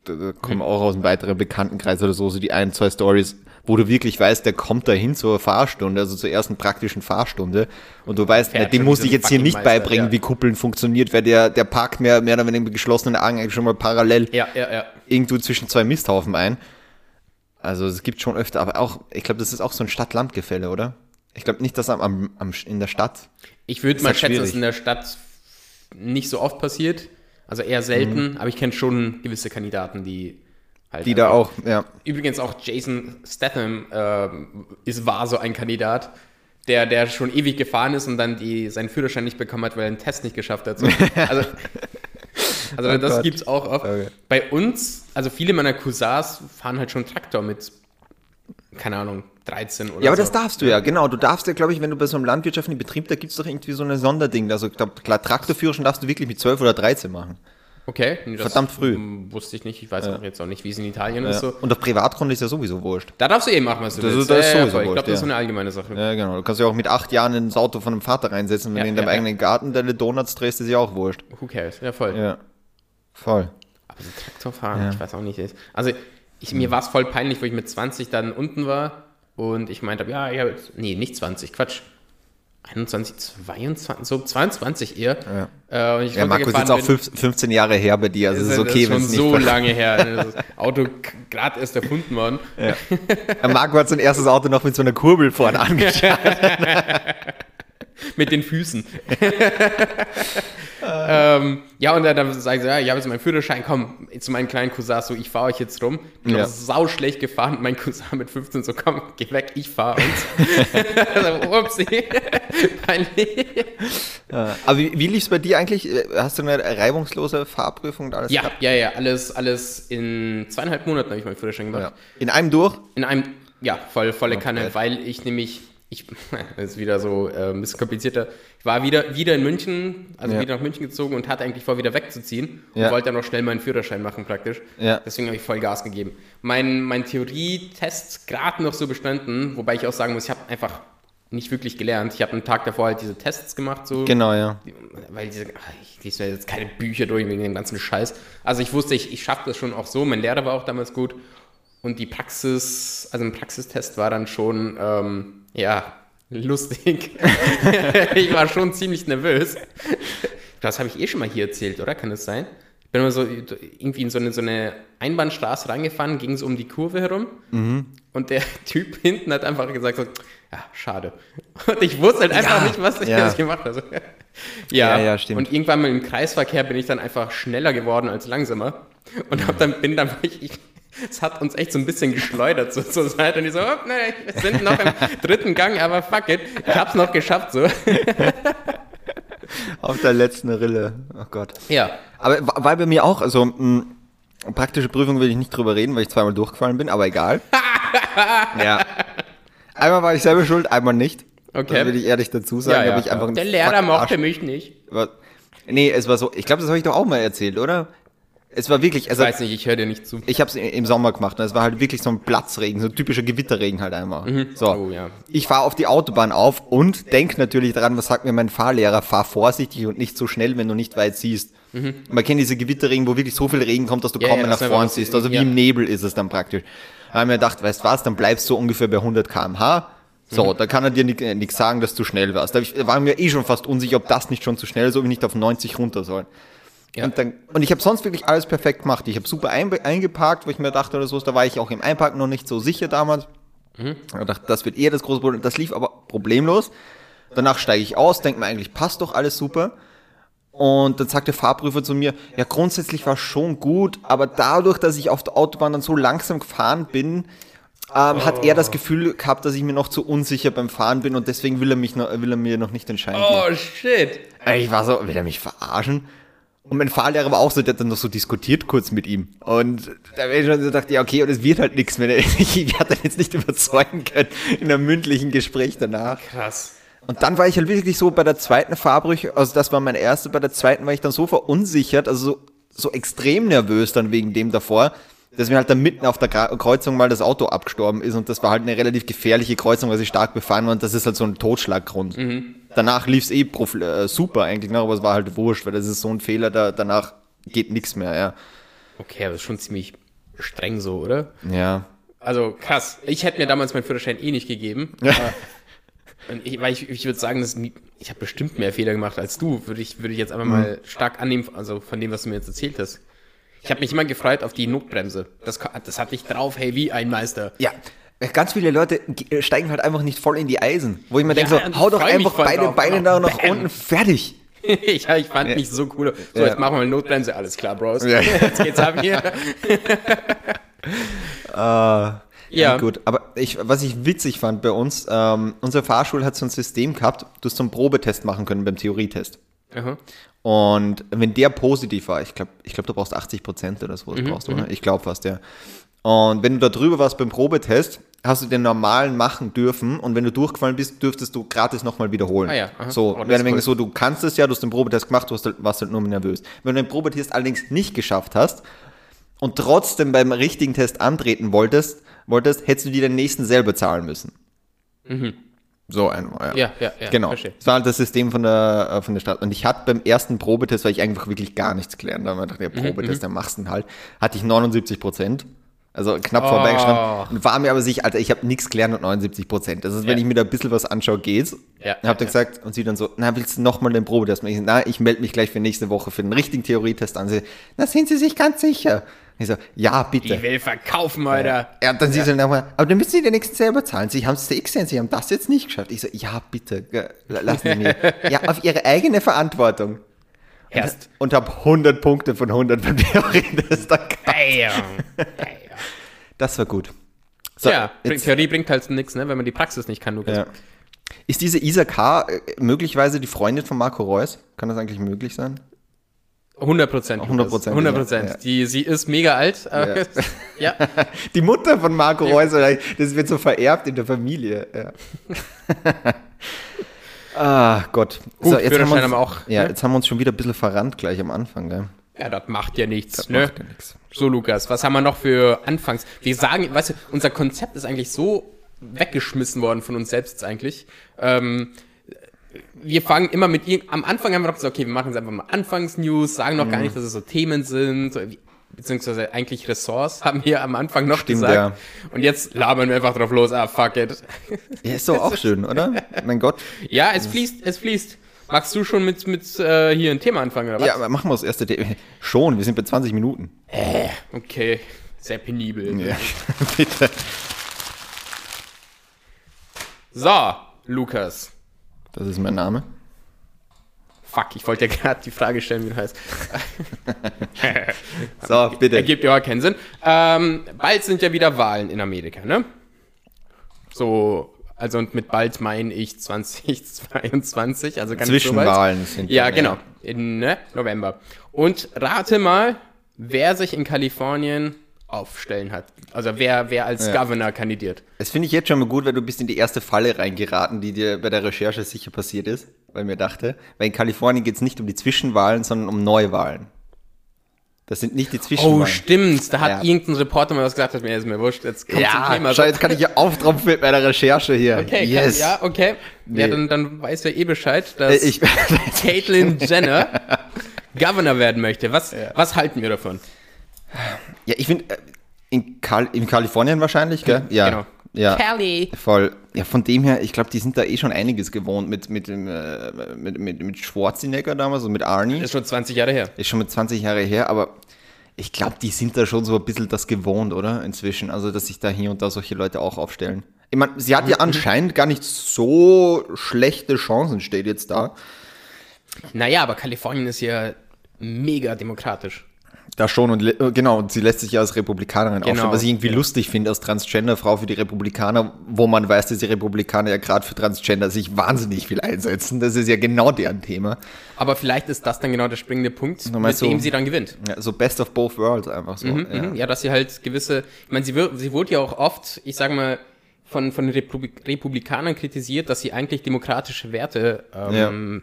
da, da kommen Mhm. auch aus einem weiteren Bekanntenkreis oder so, so die ein, zwei Stories, wo du wirklich weißt, der kommt dahin zur Fahrstunde, also zur ersten praktischen Fahrstunde und du weißt, na, dem muss ich so jetzt hier nicht beibringen, ja. wie Kuppeln funktioniert, weil der, der parkt mehr, mehr oder weniger mit geschlossenen Augen eigentlich schon mal parallel Ja, ja, ja. irgendwo zwischen zwei Misthaufen ein. Also es gibt schon öfter, aber auch, ich glaube, das ist auch so ein Stadt-Land-Gefälle, oder? Ich glaube nicht, dass am, am, am, in der Stadt. Ich würde mal halt schätzen, dass schwierig. in der Stadt nicht so oft passiert, also eher selten, aber ich kenne schon gewisse Kandidaten, die halt Mhm. Die da auch, ja. Übrigens auch Jason Statham ähm, ist, war so ein Kandidat, der, der schon ewig gefahren ist und dann die, seinen Führerschein nicht bekommen hat, weil er einen Test nicht geschafft hat. So. (laughs) Also, also Oh das Gott. gibt's auch oft. Okay. Bei uns, also viele meiner Cousins fahren halt schon Traktor mit, keine Ahnung, 13 oder Ja, aber so. das darfst du ja, genau. Du darfst ja, glaube ich, wenn du bei so einem landwirtschaftlichen Betrieb, da gibt's doch irgendwie so eine Sonderding. Also, ich glaube, klar, Traktorführerschein darfst du wirklich mit 12 oder 13 machen. Okay. Verdammt früh. Wusste ich nicht. Ich weiß auch jetzt auch nicht, wie es in Italien ist. Ja. So. Und auf Privatgrund ist ja sowieso wurscht. Da darfst du eben machen, was du Das ist- willst. das ist Ja, ja, sowieso ich glaube, das ist so ja. eine allgemeine Sache. Ja, genau. Du kannst ja auch mit acht Jahren ins Auto von einem Vater reinsetzen, wenn Ja, du in deinem ja, ja. eigenen Garten deine Donuts drehst, ist ja auch wurscht. Who cares? Ja, voll. Ja. Voll. Aber so Traktorfahren, Ja. ich weiß auch nicht. Also ich, mir war es voll peinlich, wo ich mit 20 dann unten war und ich meinte, ja, ja, jetzt- nee, nicht 20, Quatsch. 21, 22, so 22 eher. Äh, und ich Ja, Markus, runtergefahren auch fünf- 15 Jahre her bei dir, also es ist das okay, ist wenn schon es nicht so lange her. ne? (laughs) Das Auto gerade erst erfunden worden. Ja, Marco hat sein erstes Auto noch mit so einer Kurbel vorne (laughs) angeschaut. (laughs) mit den Füßen. ähm, ja, und dann, dann sage ich so, ja, ich habe jetzt meinen Führerschein, komm, zu meinen kleinen Cousins, so, ich fahre euch jetzt rum. Ich bin Ja. sau schlecht gefahren, mein Cousin mit 15 so, komm, geh weg, ich fahre uns. (laughs) upsie. Peinlich. Aber wie, wie lief es bei dir eigentlich? Hast du eine reibungslose Fahrprüfung und alles ja, gehabt? ja, ja, alles, alles in zweieinhalb Monaten habe ich meinen Führerschein gemacht. Ja. In einem durch? In einem, ja, voll, volle Kanne, geil. weil ich nämlich, ich, (laughs) das ist wieder so äh, ein bisschen komplizierter. Ich war wieder, wieder in München, also Ja. wieder nach München gezogen und hatte eigentlich vor, wieder wegzuziehen und Ja. wollte dann noch schnell meinen Führerschein machen praktisch. Ja. Deswegen habe ich voll Gas gegeben. Mein, mein Theorietest gerade noch so bestanden, wobei ich auch sagen muss, ich habe einfach nicht wirklich gelernt. Ich habe einen Tag davor halt diese Tests gemacht, so Genau, ja. weil diese, ah, ich lese mir jetzt keine Bücher durch wegen dem ganzen Scheiß. Also ich wusste, ich, ich schaffe das schon auch so. Mein Lehrer war auch damals gut. Und die Praxis, also ein Praxistest war dann schon, ähm, ja, lustig. (laughs) ich war schon ziemlich nervös. Das habe ich eh schon mal hier erzählt, oder? Kann das sein? Ich bin immer so irgendwie in so eine, so eine Einbahnstraße reingefahren, ging so um die Kurve herum. Und der (laughs) Typ hinten hat einfach gesagt, so, ja, schade. Und ich wusste halt einfach Ja, nicht, was ich ja. ich gemacht habe. Ja, Ja, ja, stimmt. Und irgendwann mal im Kreisverkehr bin ich dann einfach schneller geworden als langsamer. Und hab dann, bin dann wirklich, ich, es hat uns echt so ein bisschen geschleudert so, zur Seite. Und ich so, oh, nee, wir sind noch im dritten Gang, aber fuck it. Ich hab's noch geschafft so. (laughs) Auf der letzten Rille. Oh Gott. Ja. Aber war bei mir auch, also mh, praktische Prüfung will ich nicht drüber reden, weil ich zweimal durchgefallen bin, aber egal. (laughs) ja. Einmal war ich selber schuld, einmal nicht. Okay. Das will ich ehrlich dazu sagen. ja, ja, ich einfach ein Der Lehrer mochte Arsch. mich nicht. Nee, es war so, ich glaube, das habe ich doch auch mal erzählt, oder? Es war wirklich, Ich also weiß nicht, ich höre dir nicht zu. ich habe es im Sommer gemacht und es war halt wirklich so ein Platzregen, so ein typischer Gewitterregen halt einmal. So, Oh, ja. ich fahre auf die Autobahn auf und denk natürlich daran, was sagt mir mein Fahrlehrer, fahr vorsichtig und nicht so schnell, wenn du nicht weit siehst. Man kennt diese Gewitterregen, wo wirklich so viel Regen kommt, dass du Mhm. Ja, kaum ja, mehr das nach vorn siehst. Also wie ja. im Nebel ist es dann praktisch. Da haben wir gedacht, weißt was, dann bleibst du ungefähr bei 100 km/h. So, Mhm. da kann er dir nichts sagen, dass du schnell warst. Da ich- waren wir eh schon fast unsicher, ob das nicht schon zu schnell ist, ob ich nicht auf 90 runter soll. Ja. Und, dann, und ich habe sonst wirklich alles perfekt gemacht. Ich habe super einbe- eingeparkt, wo ich mir dachte oder so, da war ich auch im Einparken noch nicht so sicher damals. Mhm. Ich dachte, das wird eher das große Problem. Das lief aber problemlos. Danach steige ich aus, denke mir eigentlich, passt doch alles super. Und dann sagt der Fahrprüfer zu mir, ja, grundsätzlich war schon gut, aber dadurch, dass ich auf der Autobahn dann so langsam gefahren bin, ähm, hat er das Gefühl gehabt, dass ich mir noch zu unsicher beim Fahren bin und deswegen will er, mich noch, will er mir noch nicht den Schein geben. Oh, shit. Ich war so, will er mich verarschen? Und mein Fahrlehrer war auch so, der hat dann noch so diskutiert kurz mit ihm. Und da wäre ich schon so gedacht, ja, okay, und es wird halt nichts mehr. (laughs) Ich hatte jetzt nicht überzeugen können in einem mündlichen Gespräch danach. Krass. Und dann war ich halt wirklich so bei der zweiten Fahrbrüche, also das war meine erste, bei der zweiten war ich dann so verunsichert, also so, so extrem nervös dann wegen dem davor, dass mir halt dann mitten auf der Kreuzung mal das Auto abgestorben ist und das war halt eine relativ gefährliche Kreuzung, weil sie stark befahren war und das ist halt so ein Totschlaggrund. Danach lief es eh äh, super eigentlich, ne, aber es war halt wurscht, weil das ist so ein Fehler, da, danach geht nichts mehr, ja. Okay, aber das ist schon ziemlich streng so, oder? Ja. Also krass. Ich hätte mir damals meinen Führerschein eh nicht gegeben. Und ich, weil ich, ich würde sagen, dass, ich habe bestimmt mehr Fehler gemacht als du, würde ich, würde ich jetzt einfach mal stark annehmen, also von dem, was du mir jetzt erzählt hast. Ich habe mich immer gefreut auf die Notbremse. Das, das hatte ich drauf, hey, wie ein Meister. Ja. Ganz viele Leute ge- steigen halt einfach nicht voll in die Eisen. Wo ich mir Ja, denke, so, hau doch einfach beide drauf, Beine da nach unten, fertig. (laughs) ja, ich fand mich so cool. So, Ja. jetzt machen wir mal Notbremse, alles klar, Bros. Ja. (laughs) Jetzt geht's ab hier. (laughs) Ja. Ja. gut. Aber ich, was ich witzig fand bei uns, ähm, unsere Fahrschule hat so ein System gehabt, du hast so einen Probetest machen können beim Theorietest. Aha. Und wenn der positiv war, ich glaube, ich glaub, du brauchst 80 Prozent oder so, Mhm, brauchst du, oder? Ich glaube fast, ja. Und wenn du da drüber warst beim Probetest, hast du den normalen machen dürfen und wenn du durchgefallen bist, dürftest du gratis nochmal wiederholen. Ah ja, aha. So, Oh, wäre cool. so, du kannst es ja, du hast den Probetest gemacht, du hast halt, warst halt nur nervös. Wenn du den Probetest allerdings nicht geschafft hast und trotzdem beim richtigen Test antreten wolltest, wolltest, hättest du dir den nächsten selber zahlen müssen. So einmal, Mhm. Ja, ja, ja, Genau. verstehe. Das war halt das System von der, äh, von der Stadt. Und ich hatte beim ersten Probetest, weil ich einfach wirklich gar nichts gelernt habe, ich dachte, der Mhm, Probetest, der machst du halt, hatte ich 79 Prozent. Also knapp vorbeigeschrammt. Und war mir aber sicher, Alter, ich habe nichts gelernt und 79 Prozent. Das ist, wenn Ja. ich mir da ein bisschen was anschaue, geht's. Ja, Und hab dann ja, ja. gesagt, und sie dann so, na, willst du nochmal den machen? Ich na, ich melde mich gleich für nächste Woche für den richtigen Theorietest an. Sie, na, sind Sie sich ganz sicher? Ich so, ja, bitte. Die will verkaufen, Alter. Ja, und dann sie so nochmal, aber dann müssen Sie den nächsten selber zahlen. Sie haben es gesehen, Sie haben das jetzt nicht geschafft. Ich so, ja, bitte, lassen Sie mir. (laughs) ja, auf Ihre eigene Verantwortung. Erst. Und habe 100 Punkte von 100 beim Theorietest. (laughs) Bam. Bam. Das war gut. So, ja, jetzt, Theorie bringt halt nichts, ne, wenn man die Praxis nicht kann, Lukas. ja. Ist diese Isa K. äh, möglicherweise die Freundin von Marco Reus? Kann das eigentlich möglich sein? 100 Prozent. 100%, 100 Prozent. ja. Die, sie ist mega alt. äh, (laughs) Ja. Die Mutter von Marco Reus, das wird so vererbt in der Familie. Ja. (laughs) ah, Gott. Gut, haben wir Führerschein uns, haben wir auch, Ja, ne? jetzt haben wir uns schon wieder ein bisschen verrannt gleich am Anfang. Gell? Ja, das macht ja nichts. Das ne? macht ja nichts. So, Lukas, was haben wir noch für Anfangs? Wir sagen, weißt du, unser Konzept ist eigentlich so weggeschmissen worden von uns selbst eigentlich. Ähm, wir fangen immer mit ihr, am Anfang haben wir noch gesagt, okay, wir machen jetzt einfach mal Anfangsnews, sagen noch gar Mhm. nicht, dass es so Themen sind, beziehungsweise eigentlich Ressorts haben wir am Anfang noch Stimmt, gesagt. ja. Und jetzt labern wir einfach drauf los, ah, fuck it. Ja, ist doch auch (laughs) schön, oder? Mein Gott. Ja, es fließt, es fließt. Magst du schon mit, mit äh, hier ein Thema anfangen, oder was? Ja, aber machen wir das erste Thema. (laughs) Schon, wir sind bei 20 Minuten. Okay, sehr penibel. Ja, (laughs) bitte. So, Lukas. Das ist mein Name. Fuck, ich wollte ja (laughs) gerade die Frage stellen, wie du heißt. So, bitte. Ergibt ja auch keinen Sinn. Ähm, bald sind ja wieder Wahlen in Amerika, ne? So Also und mit bald meine ich 2022, also ganz so. Zwischenwahlen sind Ja, genau, in ne, November. Und rate mal, wer sich in Kalifornien aufstellen hat. Also wer, wer als Ja. Governor kandidiert. Das finde ich jetzt schon mal gut, weil du bist in die erste Falle reingeraten, die dir bei der Recherche sicher passiert ist, weil mir dachte, weil in Kalifornien geht es nicht um die Zwischenwahlen, sondern um Neuwahlen. Das sind nicht die Oh, Zwischenwahlen. stimmt. Da hat Ja. irgendein Reporter mal was gesagt, hat mir ist mir wurscht. Jetzt kommt zum ja, Thema. schau, jetzt kann ich ja auftropfen mit meiner Recherche hier. Okay, yes. kann, ja, okay. Ja, Nee. dann, dann weiß er eh Bescheid, dass Ich, (laughs) Caitlyn Jenner Governor werden möchte. Was, was halten wir davon? ja, ich finde, äh, in, Kal in Kalifornien wahrscheinlich, gell? Ja. Genau. Ja. Kelly. Voll. Ja, von dem her, ich glaube, die sind da eh schon einiges gewohnt mit, mit, dem, äh, mit, mit, mit Schwarzenegger damals und mit Arnie. Ist schon 20 Jahre her. Ist schon mit 20 Jahre her, aber ich glaube, die sind da schon so ein bisschen das gewohnt, oder? Inzwischen. Also, dass sich da hier und da solche Leute auch aufstellen. Ich meine, sie hat ja anscheinend gar nicht so schlechte Chancen, steht jetzt da. Naja, aber Kalifornien ist ja mega demokratisch. Da schon und genau, und sie lässt sich ja als Republikanerin Genau, aufstellen, was ich irgendwie genau. lustig finde als Transgender-Frau für die Republikaner, wo man weiß, dass die Republikaner ja gerade für Transgender sich wahnsinnig viel einsetzen. Das ist ja genau deren Thema. Aber vielleicht ist das dann genau der springende Punkt, mit meinst dem sie dann gewinnt. Ja, so best of both worlds einfach so. Mhm, ja. mhm. Ja, dass sie halt gewisse, ich meine, sie, wird, sie wurde ja auch oft, ich sage mal, von, von den Republik Republikanern kritisiert, dass sie eigentlich demokratische Werte ähm,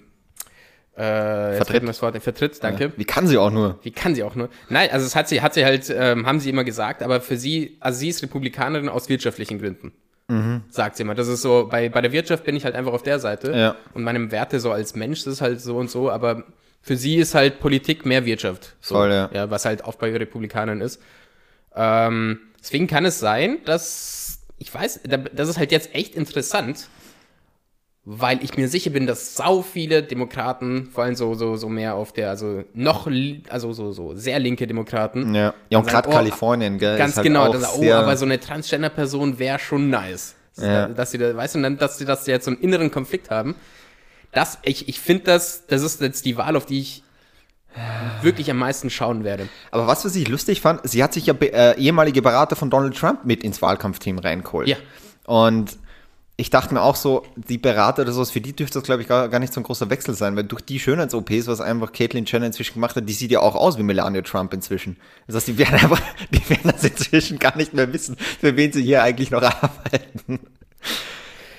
äh, Vertritt. das Wort, vertritt, danke. Wie kann sie auch nur? Wie kann sie auch nur? Nein, also es hat sie, hat sie halt, ähm, haben sie immer gesagt, aber für sie, also sie ist Republikanerin aus wirtschaftlichen Gründen. Mhm. Sagt sie immer. Das ist so, bei, bei der Wirtschaft bin ich halt einfach auf der Seite. Ja. Und meinem Werte so als Mensch, das ist halt so und so, aber für sie ist halt Politik mehr Wirtschaft. So, Voll, ja. ja. Was halt oft bei Republikanern ist. Ähm, deswegen kann es sein, dass, ich weiß, da- das ist halt jetzt echt interessant, weil ich mir sicher bin, dass sau viele Demokraten, vor allem so, so, so mehr auf der, also noch, also so, so sehr linke Demokraten. Ja, ja und gerade oh, Kalifornien, gell? Ganz halt genau, dann, oh, aber so eine Transgender-Person wäre schon nice. Ja. Dass sie da, weißt du, dann, dass sie, sie jetzt so einen inneren Konflikt haben. Das, ich, ich finde das, das ist jetzt die Wahl, auf die ich wirklich am meisten schauen werde. Aber was, was ich lustig fand, sie hat sich ja äh, ehemalige Berater von Donald Trump mit ins Wahlkampfteam reingeholt. Ja. Und ich dachte mir auch so, die Berater oder sowas, für die dürfte das, glaube ich, gar, gar nicht so ein großer Wechsel sein, weil durch die Schönheits-OPs, was einfach Caitlyn Jenner inzwischen gemacht hat, die sieht ja auch aus wie Melania Trump inzwischen. Das heißt, die werden (laughs) einfach, die werden das inzwischen gar nicht mehr wissen, für wen sie hier eigentlich noch (laughs) arbeiten.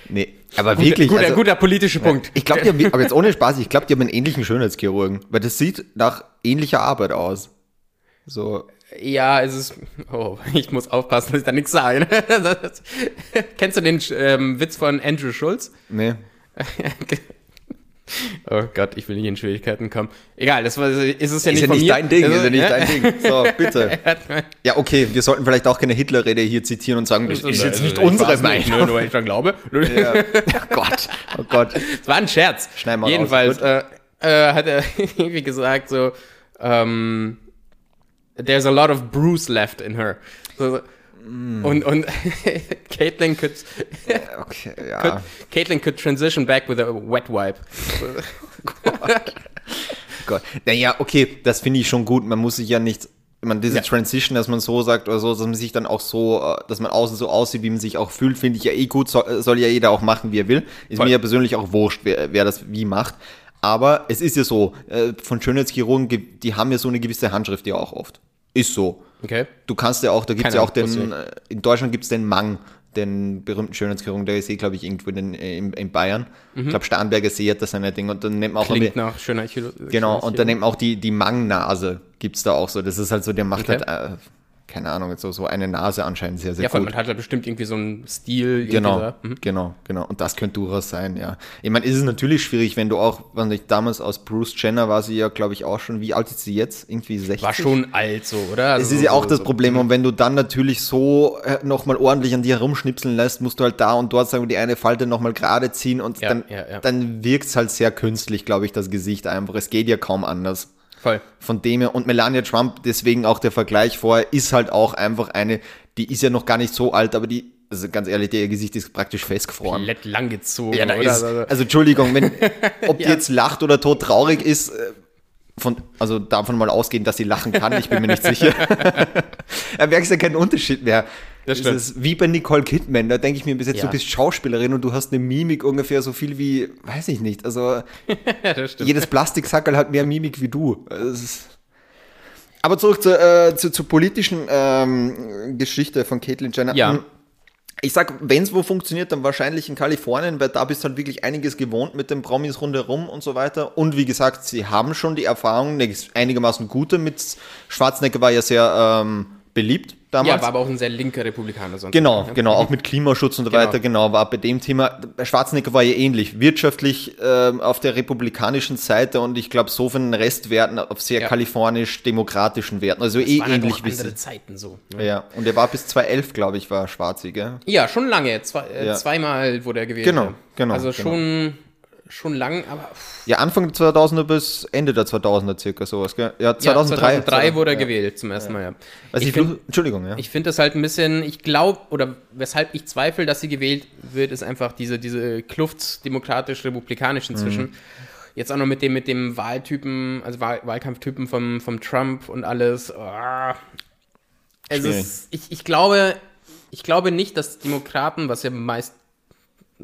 Nee, aber wirklich. guter, also- guter politischer Punkt. Ich glaube, die haben, aber jetzt ohne Spaß, ich glaube, die haben einen ähnlichen Schönheitschirurgen, weil das sieht nach ähnlicher Arbeit aus. So, Ja, es ist. Oh, (laughs) ich muss aufpassen, dass ich da nichts sage. (laughs) Kennst du den ähm, Witz von Andrew Schulz? nee. (laughs) Oh Gott, ich will nicht in Schwierigkeiten kommen. Egal, das war, ist es ja Ist nicht ja nicht dein Ding, Also, ist ja nicht dein Ding. So, bitte. Ja, okay, wir sollten vielleicht auch keine Hitlerrede hier zitieren und sagen, das ist jetzt nicht Also, unsere nicht, Meinung. Nur, nur weil ich dran glaube. Ja. Oh Gott, oh Gott. Es war ein Scherz. Schneiden wir raus. Jedenfalls Gut. äh, äh, hat er irgendwie gesagt so, ähm, there's a lot of Bruce left in her. So. Mm. Und, und (laughs) Caitlyn could, Okay, could, ja. Caitlyn could transition back with a wet wipe. (laughs) Gott. Naja, okay, das finde ich schon gut. Man muss sich ja nicht, ich meine, diese Ja. Transition, dass man so sagt oder so, dass man sich dann auch so, äh, dass man außen so aussieht, wie man sich auch fühlt, finde ich ja eh gut. Soll, soll ja jeder auch machen, wie er will. Ist Voll. mir ja persönlich auch wurscht, wer, wer das wie macht. Aber es ist ja so, äh, von Schönheitschirurgen, ge- die haben ja so eine gewisse Handschrift ja auch oft. Ist so. Okay. Du kannst ja auch, da gibt es ja auch den, äh, in Deutschland gibt es den Mang, den berühmten Schönheitschirurgen, der ist eh, glaube ich, irgendwo in, den, äh, in, in Bayern. Ich glaube, Starnberger See hat das seine Ding und dann nennt man auch Mhm. Klingt nach schöner Genau, und dann eben auch die, die Mang-Nase gibt's da auch so. Das ist halt so, der macht Okay. halt, äh, keine Ahnung, so, so eine Nase anscheinend sehr, sehr Ja, gut. man hat ja bestimmt irgendwie so einen Stil. Genau. Mhm. genau, genau. Und das könnte durchaus sein, ja. Ich meine, ist es natürlich schwierig, wenn du auch, wenn ich damals aus Bruce Jenner war sie ja, glaube ich, auch schon, wie alt ist sie jetzt? Irgendwie 60? War schon alt so, oder? Es Also ist ja so- auch das so- Problem. Und wenn du dann natürlich so äh, nochmal ordentlich an dir herumschnipseln lässt, musst du halt da und dort sagen, die eine Falte nochmal gerade ziehen und Ja, dann, ja, ja. dann wirkt's halt sehr künstlich, glaube ich, das Gesicht einfach. Es geht ja kaum anders. Voll. Von dem her, und Melania Trump, deswegen auch der Vergleich vorher, ist halt auch einfach eine, die ist ja noch gar nicht so alt, aber die, also ganz ehrlich, ihr Gesicht ist praktisch festgefroren. Komplett langgezogen, Ja, da oder? ist, also Entschuldigung, wenn, (laughs) ob die Ja. jetzt lacht oder tot traurig ist, äh, von, also davon mal ausgehen, dass sie lachen kann, ich bin mir nicht sicher. (laughs) (laughs) da merkst du ja keinen Unterschied mehr. Das stimmt. ist wie bei Nicole Kidman. Da denke ich mir bis jetzt, Ja. du bist Schauspielerin und du hast eine Mimik ungefähr so viel wie, weiß ich nicht. Also (laughs) jedes Plastiksackerl hat mehr Mimik wie du. Es aber zurück zur, äh, zu, zur politischen ähm, Geschichte von Caitlyn Jenner. Ja. Hm, Ich sag, wenn es wo funktioniert, dann wahrscheinlich in Kalifornien, weil da bist du halt wirklich einiges gewohnt mit den Promis rundherum und so weiter. Und wie gesagt, sie haben schon die Erfahrung, eine einigermaßen gute mit Schwarzenegger war ja sehr ähm, beliebt damals. ja, war aber auch ein sehr linker Republikaner sonst. Genau, Ja. genau, auch mit Klimaschutz und so Genau. weiter, genau, war bei dem Thema. Bei Schwarzenegger war ja ähnlich, wirtschaftlich ähm, auf der republikanischen Seite und ich glaube so von den Restwerten auf sehr Ja. kalifornisch-demokratischen Werten, also eh Waren halt ähnlich auch wie andere. Zeiten so. ne? Ja, und er war bis 2011, glaube ich, war Schwarzi, gell? Ja, schon lange. Zwei, äh. Zweimal wurde er gewählt. Genau, genau, Also genau. schon, schon lang, aber pff, Ja, Anfang der 2000er bis Ende der 2000er circa sowas, gell? Ja, ja, 2003. 2003 wurde er ja. gewählt zum ersten Mal, ja. Also ich finde Entschuldigung, ja. ich find das halt ein bisschen, ich glaube, oder weshalb ich zweifle, dass sie gewählt wird, ist einfach diese, diese Kluft demokratisch-republikanisch Mhm. inzwischen. Jetzt auch noch mit dem, mit dem Wahltypen, also Wahl, Wahlkampftypen vom, vom Trump und alles. Ah. Es ist, ich, ich glaube, ich glaube nicht, dass Demokraten, was ja meist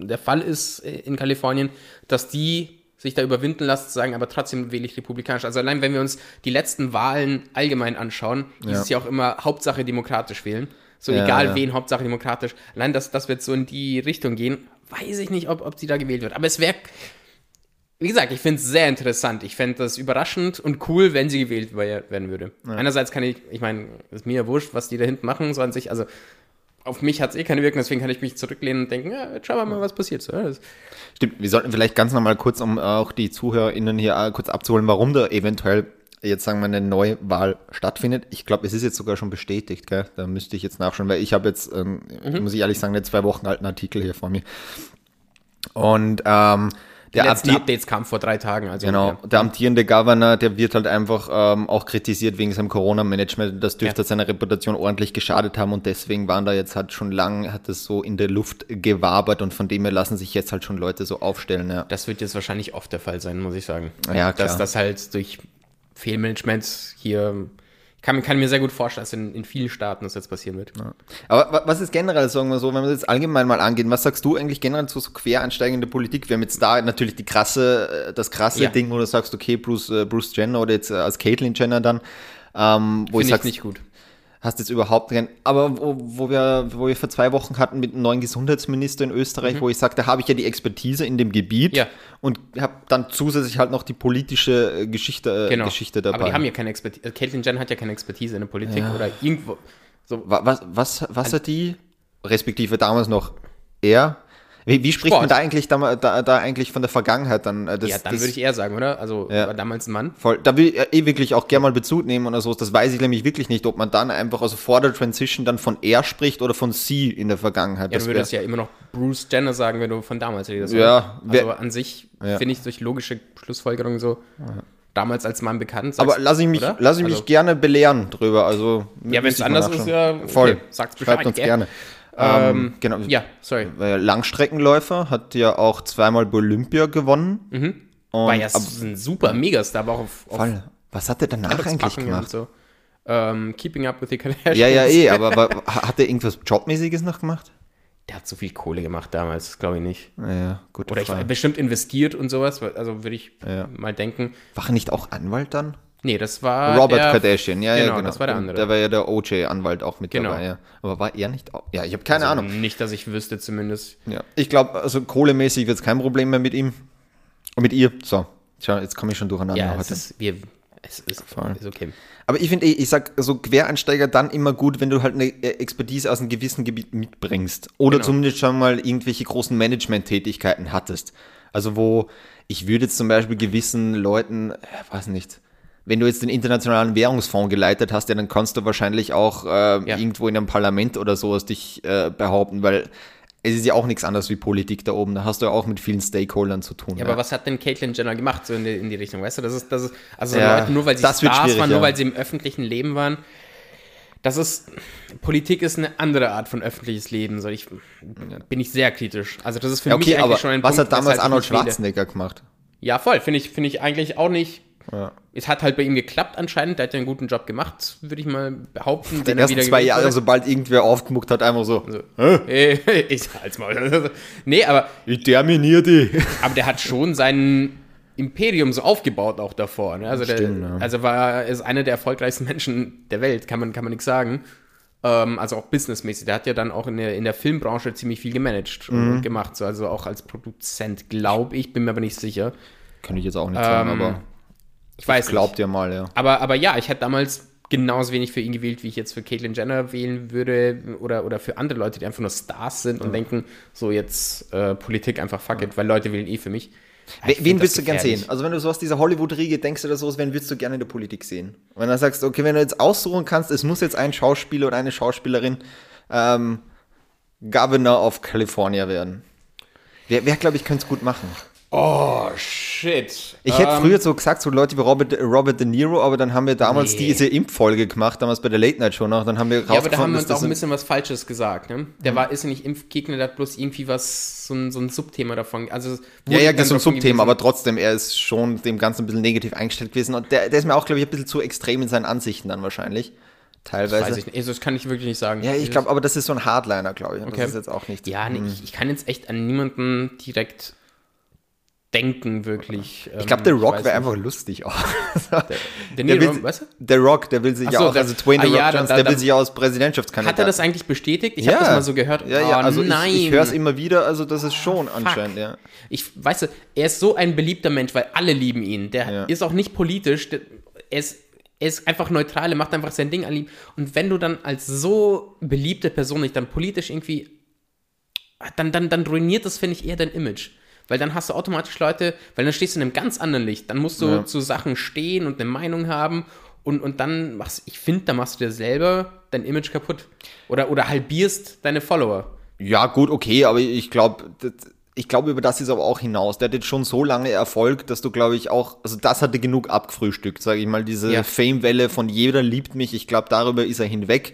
der Fall ist äh, in Kalifornien, dass die sich da überwinden lassen, zu sagen, aber trotzdem wähle ich republikanisch. Also allein, wenn wir uns die letzten Wahlen allgemein anschauen, Ja. es ja auch immer Hauptsache demokratisch wählen. So Ja, egal ja. wen, Hauptsache demokratisch. Allein, dass das wird so in die Richtung gehen, weiß ich nicht, ob, ob sie da gewählt wird. Aber es wäre, wie gesagt, ich finde es sehr interessant. Ich fände das überraschend und cool, wenn sie gewählt wer- werden würde. Einerseits kann ich, ich meine, ist mir ja wurscht, was die da hinten machen, so an sich, also auf mich hat es eh keine Wirkung, deswegen kann ich mich zurücklehnen und denken, ja, jetzt schauen wir mal, was passiert. So, ja, Stimmt, wir sollten vielleicht ganz nochmal kurz, um auch die ZuhörerInnen hier äh, kurz abzuholen, warum da eventuell jetzt sagen wir eine Neuwahl stattfindet. Ich glaube, es ist jetzt sogar schon bestätigt, gell? Da müsste ich jetzt nachschauen, weil ich habe jetzt, ähm, Mhm. muss ich ehrlich sagen, einen zwei Wochen alten Artikel hier vor mir. Und ähm, die der letzten Updates kamen vor drei Tagen. Also, Genau, ja. der amtierende Governor, der wird halt einfach ähm, auch kritisiert wegen seinem Corona-Management. Das dürfte Ja. seiner Reputation ordentlich geschadet haben und deswegen waren da jetzt halt schon lang, hat es so in der Luft gewabert und von dem her lassen sich jetzt halt schon Leute so aufstellen. Ja, Das wird jetzt wahrscheinlich oft der Fall sein, muss ich sagen. Ja, klar. Dass das halt durch Fehlmanagement hier, kann, kann mir sehr gut vorstellen, dass in, in vielen Staaten das jetzt passieren wird. Aber wa- was ist generell, sagen wir so, wenn wir das jetzt allgemein mal angehen, was sagst du eigentlich generell zu so Quereinsteigen in der Politik? Wir haben jetzt da natürlich die krasse, äh, das krasse Ja. Ding, wo du sagst, okay, Bruce, äh, Bruce Jenner oder jetzt äh, als Caitlyn Jenner dann, ähm, wo ich Finde ich sag, nicht gut. Hast jetzt überhaupt kein, aber wo, wo wir, wo wir vor zwei Wochen hatten mit einem neuen Gesundheitsminister in Österreich, wo ich sagte, da habe ich ja die Expertise in dem Gebiet Mhm. Ja. und habe dann zusätzlich halt noch die politische äh, Geschichte, äh, Genau. Geschichte dabei. Aber die haben ja keine Expertise. Caitlyn Jenner hat ja keine Expertise in der Politik oder irgendwo. So, Wa- Was, was, was hat die, respektive damals noch er? Wie, wie spricht Sport. man da eigentlich, da, da, da eigentlich von der Vergangenheit dann? äh, Das, ja, dann das, würde ich eher sagen, oder? Also Ja. war damals ein Mann. voll, da will ich eh wirklich auch gerne mal Bezug nehmen oder so. Das weiß ich nämlich wirklich nicht, ob man dann einfach, also vor der Transition dann von er spricht oder von sie in der Vergangenheit. Ja, Das du würdest ja immer noch Bruce Jenner sagen, wenn du von damals redest. Ja, oder? Also an sich Ja. finde ich durch logische Schlussfolgerungen so damals als Mann bekannt. aber sagst- lass ich mich, oder? lass ich mich Also- gerne belehren drüber. Also, Ja, wenn es anders ist, ja, okay, voll. sagt's Schreibt Bescheid, uns gell? gerne. Ähm, genau. Ja, sorry. Langstreckenläufer hat ja auch zweimal bei Olympia gewonnen. Und, War ja ein super Megastar, aber auch auf, auf voll. Was hat er danach eigentlich gemacht? so. Ähm, Keeping Up with the Kardashians. Ja, ja, eh, (laughs) aber war, hat er irgendwas Jobmäßiges noch gemacht? Der hat so viel Kohle gemacht damals, glaube ich nicht. Ja, gute Oder ich bestimmt investiert und sowas, also würde ich Ja. mal denken. War er nicht auch Anwalt dann? Nee, das war Robert der, Kardashian, ja, ja, genau, genau. das war der andere. Der war ja der OJ-Anwalt auch mit Genau. dabei, ja. Aber war er nicht auch? Ja, ich habe keine Ahnung. Nicht, dass ich wüsste zumindest. Ja. Ich glaube, also kohlemäßig wird es kein Problem mehr mit ihm. Und mit ihr. So, Schau, jetzt komme ich schon durcheinander Ja, es heute. ist, wir, es ist, Voll. ist okay. Aber ich finde, eh, ich sag so Quereinsteiger dann immer gut, wenn du halt eine äh, Expertise aus einem gewissen Gebiet mitbringst. Oder Genau. zumindest schon mal irgendwelche großen Management-Tätigkeiten hattest. Also wo, ich würde jetzt zum Beispiel gewissen Leuten, äh, weiß nicht, wenn du jetzt den Internationalen Währungsfonds geleitet hast, ja, dann kannst du wahrscheinlich auch äh, irgendwo in einem Parlament oder sowas dich äh, behaupten, weil es ist ja auch nichts anderes wie Politik da oben. Da hast du ja auch mit vielen Stakeholdern zu tun. Ja, aber was hat denn Caitlyn Jenner gemacht, so in die, in die Richtung? Weißt du, das ist, das ist, also Ja, Leute, nur weil sie Stars waren, nur ja. weil sie im öffentlichen Leben waren, das ist, Politik ist eine andere Art von öffentliches Leben. So, ich, bin ich sehr kritisch. Also das ist für Ja, mich okay, eigentlich schon ein was Punkt, hat damals Arnold. Schwarzenegger gemacht? Ja, voll, finde ich, finde ich eigentlich auch nicht, Ja. Es hat halt bei ihm geklappt anscheinend. Der hat ja einen guten Job gemacht, würde ich mal behaupten. Die ersten zwei Jahre, sobald irgendwer aufgemuckt hat, einfach so, Äh, (laughs) ich halt's mal. Nee, aber, ich terminiere die. (laughs) aber der hat schon sein Imperium so aufgebaut auch davor. Ne? Also, der, Stimmt, ja. also war er ist einer der erfolgreichsten Menschen der Welt, kann man, kann man nichts sagen. Ähm, also auch businessmäßig. Der hat ja dann auch in der, in der Filmbranche ziemlich viel gemanagt Mhm. und gemacht. So, also auch als Produzent, glaube ich, bin mir aber nicht sicher. Kann ich jetzt auch nicht sagen, Ähm, aber Ich weiß glaubt ihr mal, ja. Aber, aber ja, ich hätte damals genauso wenig für ihn gewählt, wie ich jetzt für Caitlyn Jenner wählen würde oder, oder für andere Leute, die einfach nur Stars sind und denken, so jetzt äh, Politik einfach fuck it, weil Leute wählen eh für mich. Ja, Wen das du gern sehen? Also wenn du so aus dieser Hollywood-Riege denkst oder sowas, wen willst du gerne in der Politik sehen? Und wenn du sagst, okay, wenn du jetzt aussuchen kannst, es muss jetzt ein Schauspieler oder eine Schauspielerin ähm, Governor of California werden. Wer, wer glaube ich, könnte es gut machen? Oh, shit. Ich hätte Ähm, früher so gesagt, so Leute wie Robert, Robert De Niro, aber dann haben wir damals Nee. diese Impffolge gemacht, damals bei der Late Night Show noch, dann haben wir Ja, aber da haben wir uns auch das ein bisschen was Falsches gesagt. Ne? Der war, ist ja nicht Impfgegner, der hat bloß irgendwie was, so ein, so ein Subthema davon. Also, Ja, ja, das ist ein drauf hingewiesen- Subthema, aber trotzdem, er ist schon dem Ganzen ein bisschen negativ eingestellt gewesen und der, der ist mir auch, glaube ich, ein bisschen zu extrem in seinen Ansichten dann wahrscheinlich. Teilweise. Weiß ich nicht. Also, das kann ich wirklich nicht sagen. Ja, ich glaube, aber das ist so ein Hardliner, glaube ich. Und Okay. Das ist jetzt auch nicht. Ja, nee, ich, ich kann jetzt echt an niemanden direkt denken, wirklich. Ich glaube, der Ähm, Rock wäre einfach lustig auch. (laughs) Der Der Nero, will, weißt du? der Rock, der will sich ja so, auch, der- also Dwayne The ah, Rock ja, Johnson, der will sich ja als Präsidentschaftskandidat. Hat er das eigentlich bestätigt? Ich ja. habe das mal so gehört. Ja, ja, oh, also nein. ich, ich höre es immer wieder, also das ist schon anscheinend, ja. Ich, weißt du, er ist so ein beliebter Mensch, weil alle lieben ihn. Der Ja. ist auch nicht politisch. Der, er, ist, er ist einfach neutral, er macht einfach sein Ding an ihm. Und wenn du dann als so beliebte Person nicht dann politisch irgendwie. Dann, dann, dann ruiniert das, finde ich, eher dein Image. Weil dann hast du automatisch Leute, weil dann stehst du in einem ganz anderen Licht. Dann musst du Ja. zu Sachen stehen und eine Meinung haben. Und, und dann machst ich finde, da machst du dir selber dein Image kaputt. Oder, oder halbierst deine Follower. Ja, gut, okay, aber ich glaube, ich glaube, über das ist aber auch hinaus. Der hat jetzt schon so lange Erfolg, dass du, glaube ich, auch, also das hatte genug abgefrühstückt, sage ich mal, diese Ja. Fame-Welle von jeder liebt mich. Ich glaube, darüber ist er hinweg.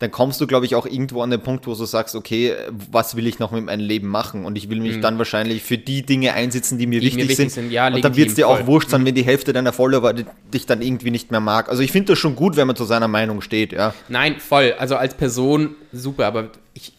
Dann kommst du, glaube ich, auch irgendwo an den Punkt, wo du sagst, okay, was will ich noch mit meinem Leben machen? Und ich will mich dann wahrscheinlich für die Dinge einsetzen, die mir, Mhm. Die mir wichtig, wichtig sind. sind. Ja, und dann wird es dir auch voll. Mhm. wurscht sein, wenn die Hälfte deiner Follower di- dich dann irgendwie nicht mehr mag. Also ich finde das schon gut, wenn man zu seiner Meinung steht, ja. Nein, voll. Also als Person super, aber ich,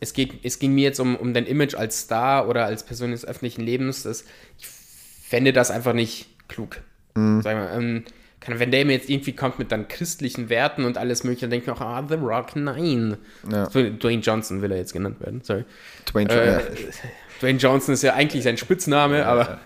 es, geht, es ging mir jetzt um, um dein Image als Star oder als Person des öffentlichen Lebens. Das, ich fände das einfach nicht klug. Mhm. Sag mal, ähm, kann, wenn der mir jetzt irgendwie kommt mit dann christlichen Werten und alles mögliche, dann denke ich mir auch, ah, The Rock, nein. Ja. Dwayne Johnson will er jetzt genannt werden, sorry. Dwayne Äh, ja. (laughs) Dwayne Johnson ist ja eigentlich sein Spitzname, aber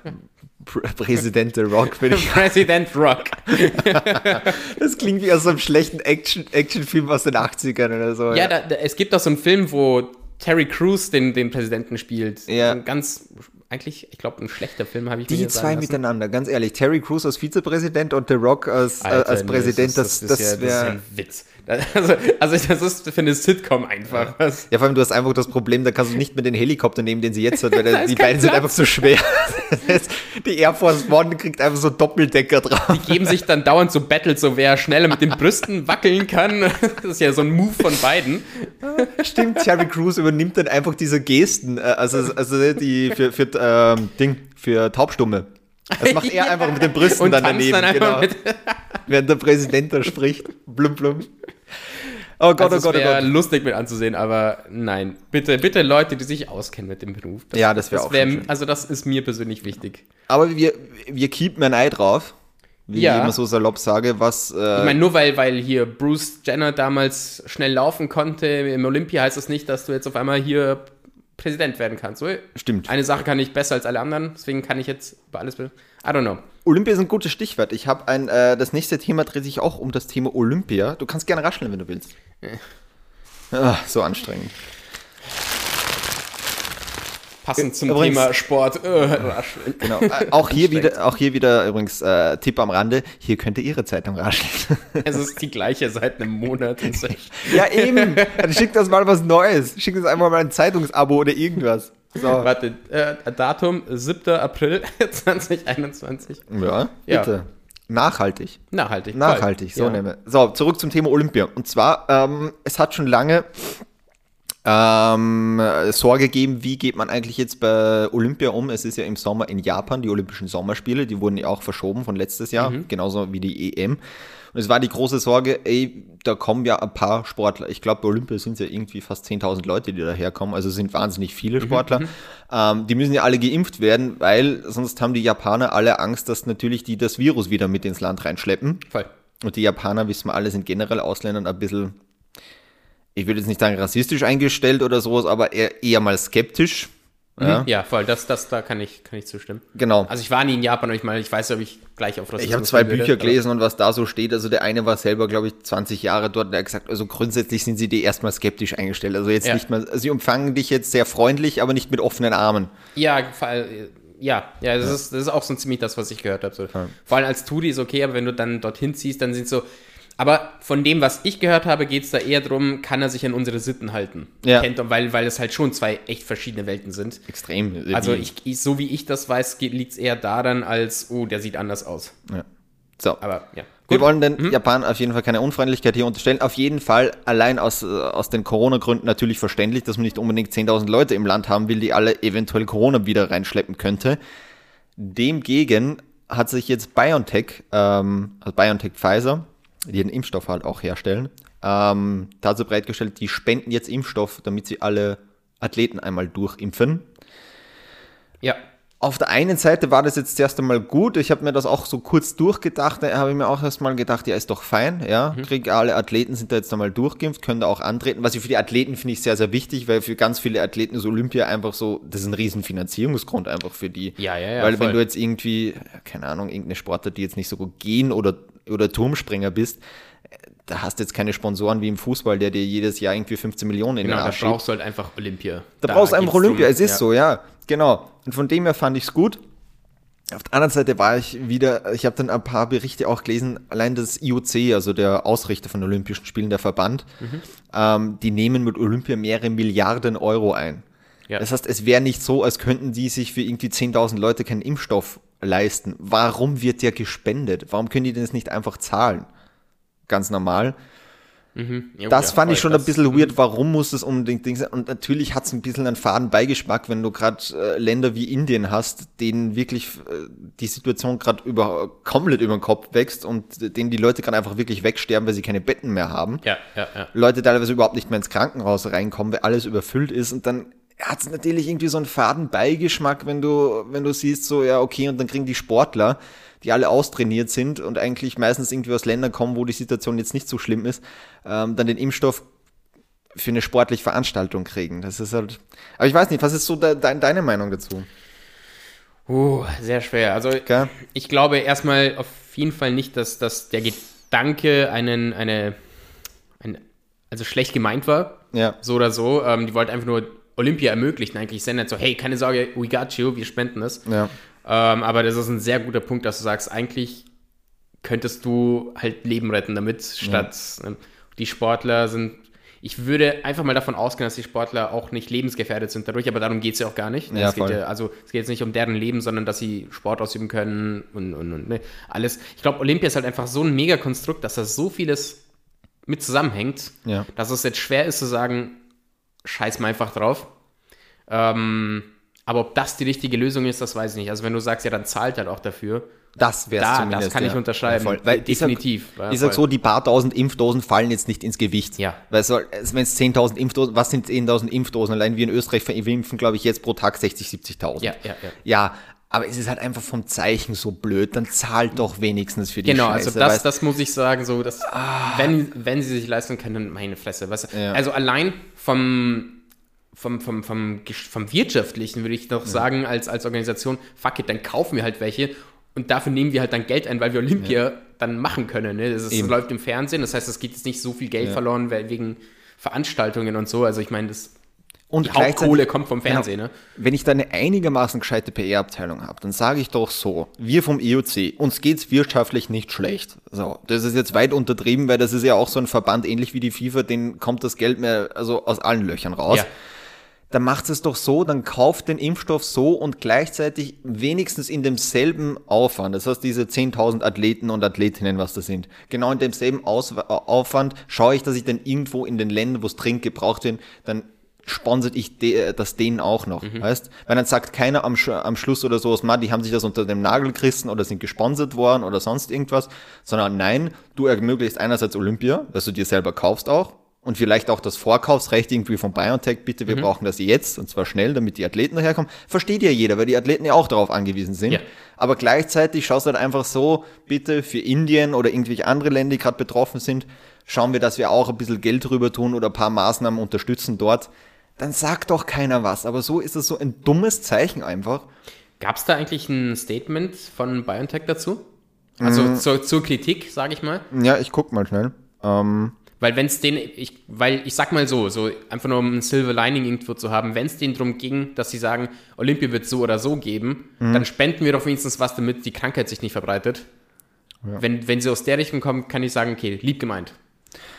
Pr- Präsident der Rock, bin ich. (laughs) President Rock. (laughs) Das klingt wie aus so einem schlechten Action- Actionfilm aus den 80ern oder so. Ja, da, da, es gibt auch so einen Film, wo Terry Crews den, den Präsidenten spielt. Ja. Ein ganz, eigentlich, ich glaube, ein schlechter Film, habe ich Die zwei miteinander, ganz ehrlich. Terry Crews als Vizepräsident und The Rock als, äh, Alter, als nee, Präsident, das, das, ja, das ist ja wäre. ein Witz. (laughs) Also, also das ist für eine Sitcom einfach. was. Ja, vor allem, du hast einfach das Problem, da kannst du nicht mehr den Helikopter nehmen, den sie jetzt hat, weil (laughs) Da die beiden sind Platz. einfach so schwer. (laughs) die Air Force One kriegt einfach so Doppeldecker drauf. Die geben sich dann dauernd so Battles, so wer schneller mit den Brüsten wackeln kann. Das ist ja so ein Move von beiden. Stimmt, Terry Crews übernimmt dann einfach diese Gesten, äh, also, also die für, für ähm, Ding, für Taubstumme. Das macht er einfach mit den Brüsten Und dann daneben, dann genau. mit. während der Präsident da spricht. Blum, blum. Oh Gott, Also oh Gott, oh wäre Gott. lustig mit anzusehen, aber nein. Bitte, bitte Leute, die sich auskennen mit dem Beruf. Ja, das wäre auch wär, schön. Also das ist mir persönlich wichtig. Aber wir, wir keepen ein Ei drauf, wie Ja. ich immer so salopp sage, was. Äh, Ich meine, nur weil, weil hier Bruce Jenner damals schnell laufen konnte im Olympia, heißt das nicht, dass du jetzt auf einmal hier Präsident werden kannst. So, Stimmt. Eine Sache kann ich besser als alle anderen, deswegen kann ich jetzt über alles. I don't know. Olympia ist ein gutes Stichwort. Ich habe ein, äh, das nächste Thema dreht sich auch um das Thema Olympia. Du kannst gerne rascheln, wenn du willst. Ah, so anstrengend. Passend zum Übrigens- Thema Sport. Äh, rascheln. Genau. Äh, auch, hier wieder, auch hier wieder übrigens äh, Tipp am Rande: Hier könnt ihr Ihre Zeitung rascheln. es ist die gleiche seit einem Monat. Das ja, eben. Dann schickt uns mal was Neues. Schickt uns einfach mal ein Zeitungsabo oder irgendwas. So. Warte, äh, Datum 7. April (laughs) 2021. Ja, Ja. bitte. Nachhaltig. Nachhaltig. voll. Nachhaltig, so Ja. nehme. So, zurück zum Thema Olympia. Und zwar, ähm, es hat schon lange ähm, Sorge geben, wie geht man eigentlich jetzt bei Olympia um? Es ist ja im Sommer in Japan, die Olympischen Sommerspiele, die wurden ja auch verschoben von letztes Jahr, mhm. genauso wie die EM. Und es war die große Sorge, ey, da kommen ja ein paar Sportler. Ich glaube, bei Olympia sind es ja irgendwie fast 10.000 Leute, die daherkommen. Also sind wahnsinnig viele mhm, Sportler. Mhm, ähm, die müssen ja alle geimpft werden, weil sonst haben die Japaner alle Angst, dass natürlich die das Virus wieder mit ins Land reinschleppen. Voll. Und die Japaner, wissen wir alle, sind generell Ausländern ein bisschen, ich würde jetzt nicht sagen rassistisch eingestellt oder sowas, aber eher, eher mal skeptisch. Ja, ja voll, das, das, da kann ich, kann ich zustimmen. Genau. Also ich war nie in Japan und ich meine, ich weiß, ob ich gleich auf Rassismus Ich habe zwei Bücher würde, gelesen und was da so steht, also der eine war selber, glaube ich, 20 Jahre dort, der hat gesagt, also grundsätzlich sind sie dir erstmal skeptisch eingestellt. Also jetzt ja. nicht mal, sie umfangen dich jetzt sehr freundlich, aber nicht mit offenen Armen. Ja, ja, ja, das, ja. Ist, das ist auch so ziemlich das, was ich gehört habe. So. Ja. Vor allem als Tudi ist okay, aber wenn du dann dorthin ziehst, dann sind so, aber von dem, was ich gehört habe, geht es da eher darum, kann er sich an unsere Sitten halten. Ja. Kennt, weil, weil es halt schon zwei echt verschiedene Welten sind. Extrem. Also ich, ich, so wie ich das weiß, liegt es eher daran, als, oh, der sieht anders aus. Ja. So. Aber ja. Wir wollen den mhm. Japan auf jeden Fall keine Unfreundlichkeit hier unterstellen. Auf jeden Fall allein aus, aus den Corona-Gründen natürlich verständlich, dass man nicht unbedingt 10.000 Leute im Land haben will, die alle eventuell Corona wieder reinschleppen könnte. Demgegen hat sich jetzt BioNTech, ähm, also BioNTech Pfizer, die den Impfstoff halt auch herstellen, ähm, dazu bereitgestellt, die spenden jetzt Impfstoff, damit sie alle Athleten einmal durchimpfen. Ja. Auf der einen Seite war das jetzt zuerst einmal gut. Ich habe mir das auch so kurz durchgedacht. Da habe ich mir auch erstmal gedacht, ja, ist doch fein. Ja, mhm. krieg alle Athleten sind da jetzt einmal durchgeimpft, können da auch antreten. Was ich für die Athleten finde ich sehr, sehr wichtig, weil für ganz viele Athleten ist Olympia einfach so, das ist ein riesen Finanzierungsgrund einfach für die. Ja, ja, ja. Weil voll. wenn du jetzt irgendwie, keine Ahnung, irgendeine Sportler, die jetzt nicht so gut gehen oder oder Turmspringer bist, da hast du jetzt keine Sponsoren wie im Fußball, der dir jedes Jahr irgendwie 15 Millionen in genau, den Arsch da brauchst du halt einfach Olympia. Da, da brauchst du einfach Olympia, drum, es ist ja. so, ja, genau. Und von dem her fand ich es gut. Auf der anderen Seite war ich wieder, ich habe dann ein paar Berichte auch gelesen, allein das IOC, also der Ausrichter von Olympischen Spielen, der Verband, mhm. ähm, die nehmen mit Olympia mehrere Milliarden Euro ein. Ja. Das heißt, es wäre nicht so, als könnten die sich für irgendwie 10.000 Leute keinen Impfstoff leisten. Warum wird der gespendet? Warum können die denn das nicht einfach zahlen? Ganz normal. Mhm. Jo, das ja, fand ich schon ein bisschen weird. Warum muss das unbedingt Ding sein? Und natürlich hat es ein bisschen einen faden Beigeschmack, wenn du gerade äh, Länder wie Indien hast, denen wirklich äh, die Situation gerade über, komplett über den Kopf wächst und denen die Leute gerade einfach wirklich wegsterben, weil sie keine Betten mehr haben. Ja, ja, ja. Leute teilweise überhaupt nicht mehr ins Krankenhaus reinkommen, weil alles überfüllt ist und dann hat es natürlich irgendwie so einen faden Beigeschmack, wenn du, wenn du siehst, so, ja, okay, und dann kriegen die Sportler, die alle austrainiert sind und eigentlich meistens irgendwie aus Ländern kommen, wo die Situation jetzt nicht so schlimm ist, ähm, dann den Impfstoff für eine sportliche Veranstaltung kriegen. Das ist halt. Aber ich weiß nicht, was ist so de, de, deine Meinung dazu? Uh, sehr schwer. Also okay. ich glaube erstmal auf jeden Fall nicht, dass, dass der Gedanke einen, eine, ein, also schlecht gemeint war. Ja. So oder so. Ähm, die wollten einfach nur Olympia ermöglichen, eigentlich sendet so, hey, keine Sorge, we got you, wir spenden es. Ja. Ähm, aber das ist ein sehr guter Punkt, dass du sagst, eigentlich könntest du halt Leben retten damit, statt ja. Ne, die Sportler sind. Ich würde einfach mal davon ausgehen, dass die Sportler auch nicht lebensgefährdet sind dadurch, aber darum geht es ja auch gar nicht. Ja, es geht ja, also es geht jetzt nicht um deren Leben, sondern dass sie Sport ausüben können und, und, und ne, alles. Ich glaube, Olympia ist halt einfach so ein Megakonstrukt, dass da so vieles mit zusammenhängt, dass es jetzt schwer ist zu sagen, scheiß mal einfach drauf. Ähm, aber ob das die richtige Lösung ist, das weiß ich nicht. Also wenn du sagst, ja, dann zahlt halt auch dafür. Das wäre da, zumindest. Das kann ja. ich unterschreiben. Ja, Weil Definitiv. Ich sag, ich sag so, die paar tausend Impfdosen fallen jetzt nicht ins Gewicht. Ja. Weil so, wenn es 10.000 Impfdosen, was sind 10.000 Impfdosen? Allein wir in Österreich verimpfen, glaube ich, jetzt pro Tag 60, 70.000. Ja, ja, ja. Ja, aber es ist halt einfach vom Zeichen so blöd, dann zahlt doch wenigstens für die Genau, also Scheiße, also das, das muss ich sagen, so, dass, ah. wenn, wenn sie sich leisten können, meine Fresse. Was, ja. Also allein vom, vom, vom, vom, vom Wirtschaftlichen würde ich doch ja. sagen, als, als Organisation, fuck it, dann kaufen wir halt welche und dafür nehmen wir halt dann Geld ein, weil wir Olympia ja. dann machen können. Ne? Das, ist, das, läuft im Fernsehen, das heißt, es geht jetzt nicht so viel Geld verloren wegen Veranstaltungen und so. Also ich meine, das und Hauptkohle kommt vom Fernsehen. Genau, ne? Wenn ich da eine einigermaßen gescheite PR-Abteilung habe, dann sage ich doch so, wir vom IOC, uns geht's wirtschaftlich nicht schlecht. So, das ist jetzt weit untertrieben, weil das ist ja auch so ein Verband, ähnlich wie die FIFA, den kommt das Geld mehr also aus allen Löchern raus. Ja. Dann macht es doch so, dann kauft den Impfstoff so und gleichzeitig wenigstens in demselben Aufwand, das heißt diese 10.000 Athleten und Athletinnen, was das sind, genau in demselben Aus Aufwand schaue ich, dass ich dann irgendwo in den Ländern, wo es dringend gebraucht wird, dann sponsert ich de, das denen auch noch, mhm. weißt? Weil dann sagt keiner am, am Schluss oder so, man, die haben sich das unter dem Nagel gerissen oder sind gesponsert worden oder sonst irgendwas, sondern nein, du ermöglichst einerseits Olympia, dass du dir selber kaufst auch und vielleicht auch das Vorkaufsrecht irgendwie von BioNTech, bitte, wir mhm. brauchen das jetzt und zwar schnell, damit die Athleten daherkommen. Versteht ja jeder, weil die Athleten ja auch darauf angewiesen sind. Ja. Aber gleichzeitig schaust du halt einfach so, bitte für Indien oder irgendwelche andere Länder, die gerade betroffen sind, schauen wir, dass wir auch ein bisschen Geld drüber tun oder ein paar Maßnahmen unterstützen dort. Dann sagt doch keiner was. Aber so ist es so ein dummes Zeichen einfach. Gab es da eigentlich ein Statement von BioNTech dazu? Also mhm. zur, zur, Kritik, sage ich mal. Ja, ich guck mal schnell. Ähm, weil wenn es den, ich, weil ich sag mal so, so einfach nur um ein Silver Lining irgendwo zu haben, wenn es denen darum ging, dass sie sagen, Olympia wird so oder so geben, mhm. dann spenden wir doch wenigstens was, damit die Krankheit sich nicht verbreitet. Ja. Wenn, wenn sie aus der Richtung kommen, kann ich sagen, okay, lieb gemeint.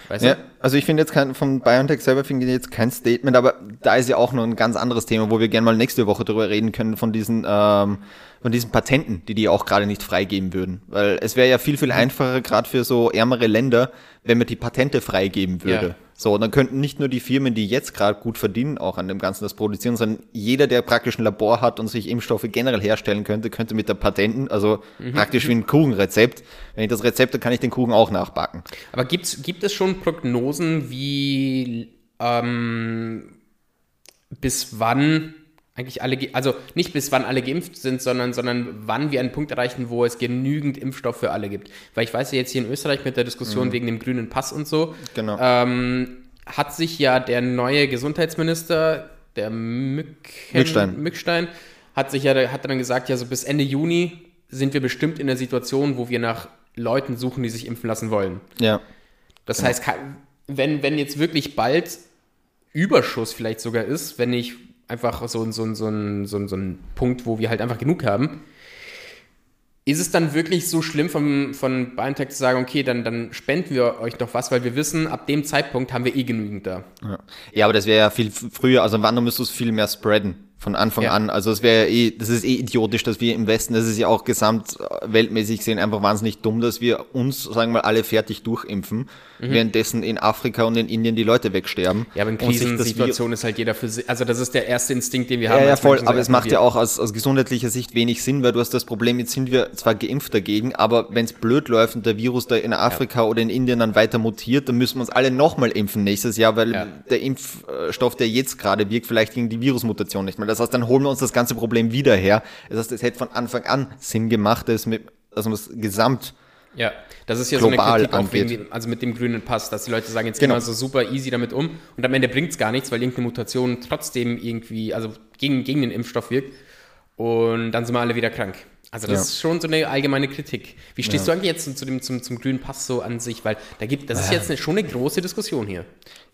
Weißt ja, du? also ich finde jetzt kein, von BioNTech selber finde ich jetzt kein Statement, aber da ist ja auch noch ein ganz anderes Thema, wo wir gerne mal nächste Woche drüber reden können, von diesen, ähm, von diesen Patenten, die die auch gerade nicht freigeben würden. Weil es wäre ja viel, viel einfacher, gerade für so ärmere Länder, wenn man die Patente freigeben würde. Ja. So, dann könnten nicht nur die Firmen, die jetzt gerade gut verdienen, auch an dem Ganzen das produzieren, sondern jeder, der praktisch ein Labor hat und sich Impfstoffe generell herstellen könnte, könnte mit der Patenten, also mhm. praktisch wie ein Kuchenrezept, wenn ich das Rezept, dann kann ich den Kuchen auch nachbacken. Aber gibt's, gibt es schon Prognosen, wie ähm, bis wann eigentlich alle, also nicht bis wann alle geimpft sind, sondern, sondern wann wir einen Punkt erreichen, wo es genügend Impfstoff für alle gibt. Weil ich weiß ja jetzt hier in Österreich mit der Diskussion mhm. wegen dem grünen Pass und so, genau. ähm, hat sich ja der neue Gesundheitsminister, der Mücken, Mückstein. Mückstein, hat sich ja, hat dann gesagt, ja, so bis Ende Juni sind wir bestimmt in der Situation, wo wir nach Leuten suchen, die sich impfen lassen wollen. Ja. Das genau. heißt, wenn, wenn jetzt wirklich bald Überschuss vielleicht sogar ist, wenn ich einfach so, so, so, so, so, so ein Punkt, wo wir halt einfach genug haben. Ist es dann wirklich so schlimm von, von BioNTech zu sagen, okay, dann, dann spenden wir euch doch was, weil wir wissen, ab dem Zeitpunkt haben wir eh genügend da. Ja, ja aber das wäre ja viel früher, also wann müsstest du es viel mehr spreaden von Anfang ja. an. Also es wäre ja eh, das ist eh idiotisch, dass wir im Westen, das ist ja auch gesamtweltmäßig gesehen einfach wahnsinnig dumm, dass wir uns, sagen wir mal, alle fertig durchimpfen, mhm. währenddessen in Afrika und in Indien die Leute wegsterben. Ja, aber in Krisensituationen ist halt jeder für sich, also das ist der erste Instinkt, den wir ja, haben. Ja, voll, aber es macht ja auch aus, aus gesundheitlicher Sicht wenig Sinn, weil du hast das Problem, jetzt sind wir zwar geimpft dagegen, aber wenn es blöd läuft und der Virus da in Afrika ja. oder in Indien dann weiter mutiert, dann müssen wir uns alle nochmal impfen nächstes Jahr, weil ja. der Impfstoff, der jetzt gerade wirkt, vielleicht gegen die Virusmutation nicht mehr das heißt, dann holen wir uns das ganze Problem wieder her. Das heißt, es hätte von Anfang an Sinn gemacht, dass, mit, dass man das Gesamt ja, das ist ja so eine Kritik auch wegen, also mit dem grünen Pass, dass die Leute sagen, jetzt genau. gehen wir so super easy damit um und am Ende bringt es gar nichts, weil irgendeine Mutation trotzdem irgendwie, also gegen, gegen den Impfstoff wirkt und dann sind wir alle wieder krank. Also das ja. ist schon so eine allgemeine Kritik. Wie stehst ja. du eigentlich jetzt zu dem, zum, zum grünen Pass so an sich? Weil da gibt, das ist jetzt eine, schon eine große Diskussion hier.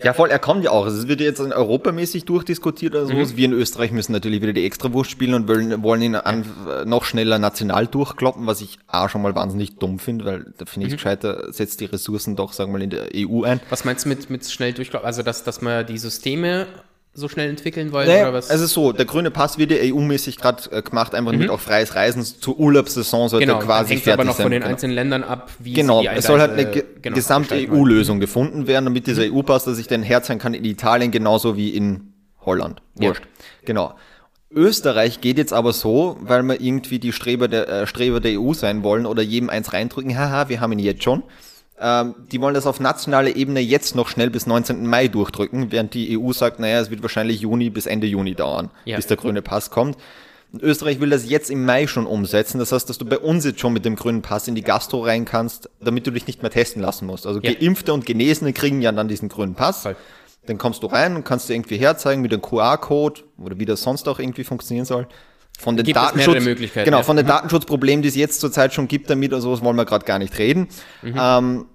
Ja, voll, er kommt ja auch. Es wird jetzt europamäßig durchdiskutiert oder so. Mhm. Wir in Österreich müssen natürlich wieder die Extrawurst spielen und wollen, wollen ihn an, noch schneller national durchkloppen, was ich auch schon mal wahnsinnig dumm finde, weil da finde ich mhm. gescheiter, setzt die Ressourcen doch, sagen wir mal, in der EU ein. Was meinst du mit, mit schnell durchkloppen? Also, dass, dass man die Systeme so schnell entwickeln wollen naja, oder was? Es ist so, der grüne Pass wird ja EU-mäßig gerade äh, gemacht, einfach mhm. mit auch freies Reisen zur Urlaubssaison sollte genau, quasi hängt fertig aber noch sein. von den genau. einzelnen Ländern ab, wie Genau, es soll halt eine ge genau, gesamte EU-Lösung gefunden werden, damit dieser mhm. EU-Pass, dass ich dann herzeigen kann in Italien genauso wie in Holland. Wurscht. Ja. Genau. Österreich geht jetzt aber so, weil wir irgendwie die Streber der, äh, Streber der EU sein wollen oder jedem eins reindrücken, haha, wir haben ihn jetzt schon. Ähm, die wollen das auf nationaler Ebene jetzt noch schnell bis 19. Mai durchdrücken, während die EU sagt, naja, es wird wahrscheinlich Juni bis Ende Juni dauern, ja. bis der grüne Pass kommt. Und Österreich will das jetzt im Mai schon umsetzen. Das heißt, dass du bei uns jetzt schon mit dem grünen Pass in die Gastro rein kannst, damit du dich nicht mehr testen lassen musst. Also ja. Geimpfte und Genesene kriegen ja dann diesen grünen Pass. Voll. Dann kommst du rein und kannst du irgendwie herzeigen mit dem QR-Code oder wie das sonst auch irgendwie funktionieren soll. Von den Datenschutz, genau, von den mhm. Datenschutzproblemen, die es jetzt zurzeit schon gibt damit, oder sowas wollen wir gerade gar nicht reden. Mhm. Ähm,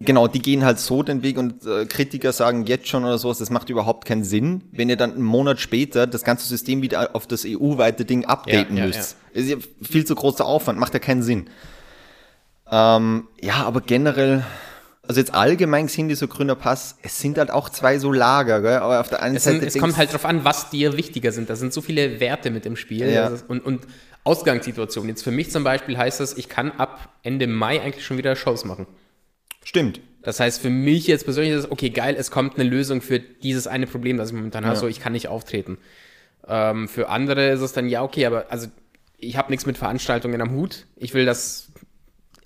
genau, die gehen halt so den Weg und äh, Kritiker sagen jetzt schon oder sowas, das macht überhaupt keinen Sinn, wenn ihr dann einen Monat später das ganze System wieder auf das EU-weite Ding updaten ja, müsst. Ja, ja. Ist ja viel zu großer Aufwand, macht ja keinen Sinn. Ähm, ja, aber generell also jetzt allgemein sind dieser grüner Pass, es sind halt auch zwei so Lager, gell? aber auf der einen es Seite. Sind, es kommt halt drauf an, was dir wichtiger sind. Da sind so viele Werte mit im Spiel ja. ist, und, und Ausgangssituationen. Jetzt für mich zum Beispiel heißt das, ich kann ab Ende Mai eigentlich schon wieder Shows machen. Stimmt. Das heißt, für mich jetzt persönlich ist es, okay, geil, es kommt eine Lösung für dieses eine Problem, das ich momentan habe, so ich kann nicht auftreten. Ähm, für andere ist es dann, ja, okay, aber also ich habe nichts mit Veranstaltungen am Hut. Ich will, dass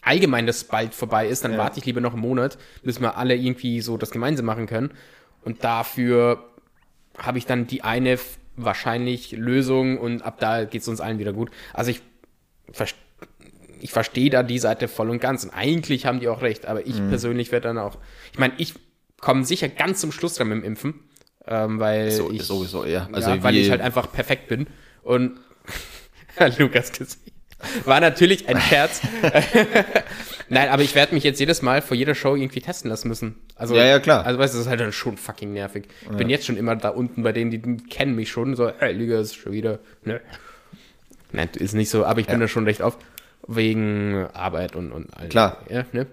allgemein das bald vorbei ist, dann Ja. warte ich lieber noch einen Monat, bis wir alle irgendwie so das gemeinsam machen können. Und dafür habe ich dann die eine wahrscheinlich Lösung und ab da geht es uns allen wieder gut. Also ich, ich verstehe da die Seite voll und ganz. Und eigentlich haben die auch recht, aber Mhm. ich persönlich werde dann auch, ich meine, ich komme sicher ganz zum Schluss dran mit dem Impfen, ähm, weil So, ich, sowieso, ja. Also ja, weil ich halt einfach perfekt bin. Und (laughs) Lukas Gesicht. War natürlich ein Scherz. (laughs) Nein, aber ich werde mich jetzt jedes Mal vor jeder Show irgendwie testen lassen müssen. Also, Ja, ja, klar. Also, weißt du, das ist halt dann schon fucking nervig. Ich bin jetzt schon immer da unten bei denen, die kennen mich schon. So, hey, Lukas, schon wieder. Ne. Nein, ist nicht so, aber ich bin da schon recht auf. Wegen Arbeit und, und all Klar. Ja, ne?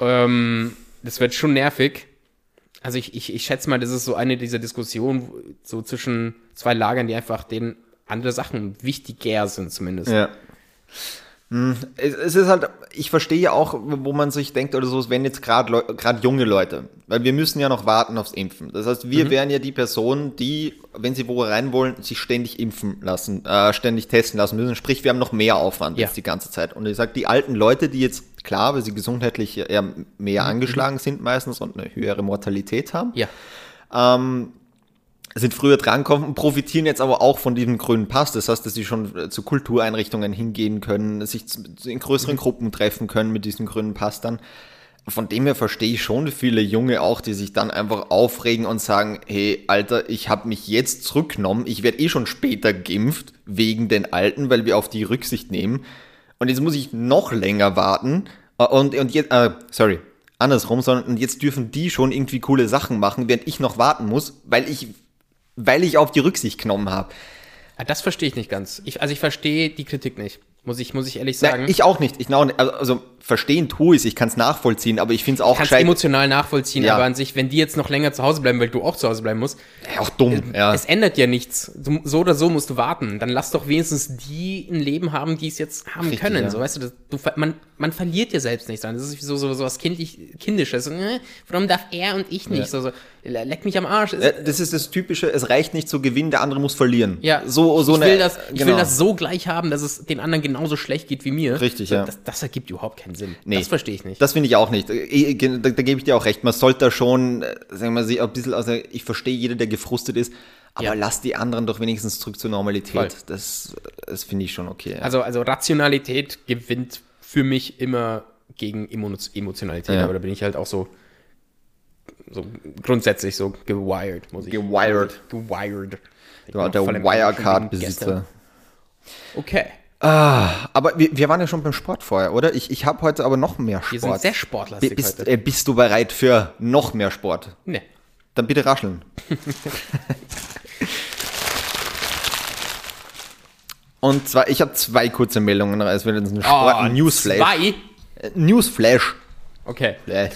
ähm, das wird schon nervig. Also ich, ich, ich schätze mal, das ist so eine dieser Diskussionen so zwischen zwei Lagern, die einfach denen andere Sachen wichtiger sind zumindest. Ja. Hm, Es, ist halt, ich verstehe ja auch, wo man sich denkt oder so, es wären jetzt gerade gerade junge Leute, weil wir müssen ja noch warten aufs Impfen. Das heißt, wir wären ja die Personen, die, wenn sie wo rein wollen, sich ständig impfen lassen, äh, ständig testen lassen müssen. Sprich, wir haben noch mehr Aufwand Ja. jetzt die ganze Zeit. Und ich sage, die alten Leute, die jetzt, klar, weil sie gesundheitlich eher mehr angeschlagen sind meistens und eine höhere Mortalität haben, Ja. Sind früher drankommen und profitieren jetzt aber auch von diesem grünen Pass. Das heißt, dass sie schon äh, zu Kultureinrichtungen hingehen können, sich in größeren Gruppen treffen können mit diesem grünen Pass dann. Von dem her verstehe ich schon viele Junge auch, die sich dann einfach aufregen und sagen, hey, Alter, ich habe mich jetzt zurückgenommen, ich werde eh schon später geimpft wegen den Alten, weil wir auf die Rücksicht nehmen. Und jetzt muss ich noch länger warten. Äh, Und, und jetzt, äh, sorry, andersrum, sondern und jetzt dürfen die schon irgendwie coole Sachen machen, während ich noch warten muss, weil ich, weil ich auf die Rücksicht genommen habe. Ah, Das verstehe ich nicht ganz. Ich, also ich verstehe die Kritik nicht. Muss ich, muss ich ehrlich sagen. Nein, ich auch nicht. Ich auch nicht. Also, also verstehen tue ich ich kann es nachvollziehen, aber ich finde es auch kann es gescheit. emotional nachvollziehen, Ja. aber an sich, wenn die jetzt noch länger zu Hause bleiben, weil du auch zu Hause bleiben musst, Ja, auch dumm. Ja. es ändert ja nichts. Du, so oder so musst du warten. Dann lass doch wenigstens die ein Leben haben, die es jetzt haben Richtig, können. ja. So, weißt du, das, du, man, man verliert ja selbst nichts dran. Das ist so, so, so was kindlich, Kindisches. Äh, warum darf er und ich nicht? Ja. So, so, leck mich am Arsch. Äh, Das ist das Typische, es reicht nicht zu gewinnen, der andere muss verlieren. Ja, so, so ich, eine, will das, ich genau. will das so gleich haben, dass es den anderen genauso schlecht geht wie mir. Richtig, ja. Das, das ergibt überhaupt keinen Sinn. Nee. Das verstehe ich nicht. Das finde ich auch nicht. Eh, Da, da gebe ich dir auch recht. Man sollte da schon, äh, sagen wir mal, ein bisschen, also ich verstehe jeder, der gefrustet ist, aber Ja. lass die anderen doch wenigstens zurück zur Normalität. Voll. Das, das finde ich schon okay. Ja. Also, also Rationalität gewinnt für mich immer gegen Emo Emotionalität, Ja. aber da bin ich halt auch so, so grundsätzlich so gewired, muss ich Gewired. Gewired. Du war der Wirecard-Besitzer. gestern. Okay. Aber wir, wir waren ja schon beim Sport vorher, oder? Ich, ich habe heute aber noch mehr Wir sind Sport. sehr sportlastig bist, heute. äh, bist du bereit für noch mehr Sport? Ne. Dann bitte rascheln. (laughs) Und zwar, ich habe zwei kurze Meldungen. Es wird jetzt ein Sport Oh, Newsflash. Zwei? Äh, Newsflash. Okay. Äh.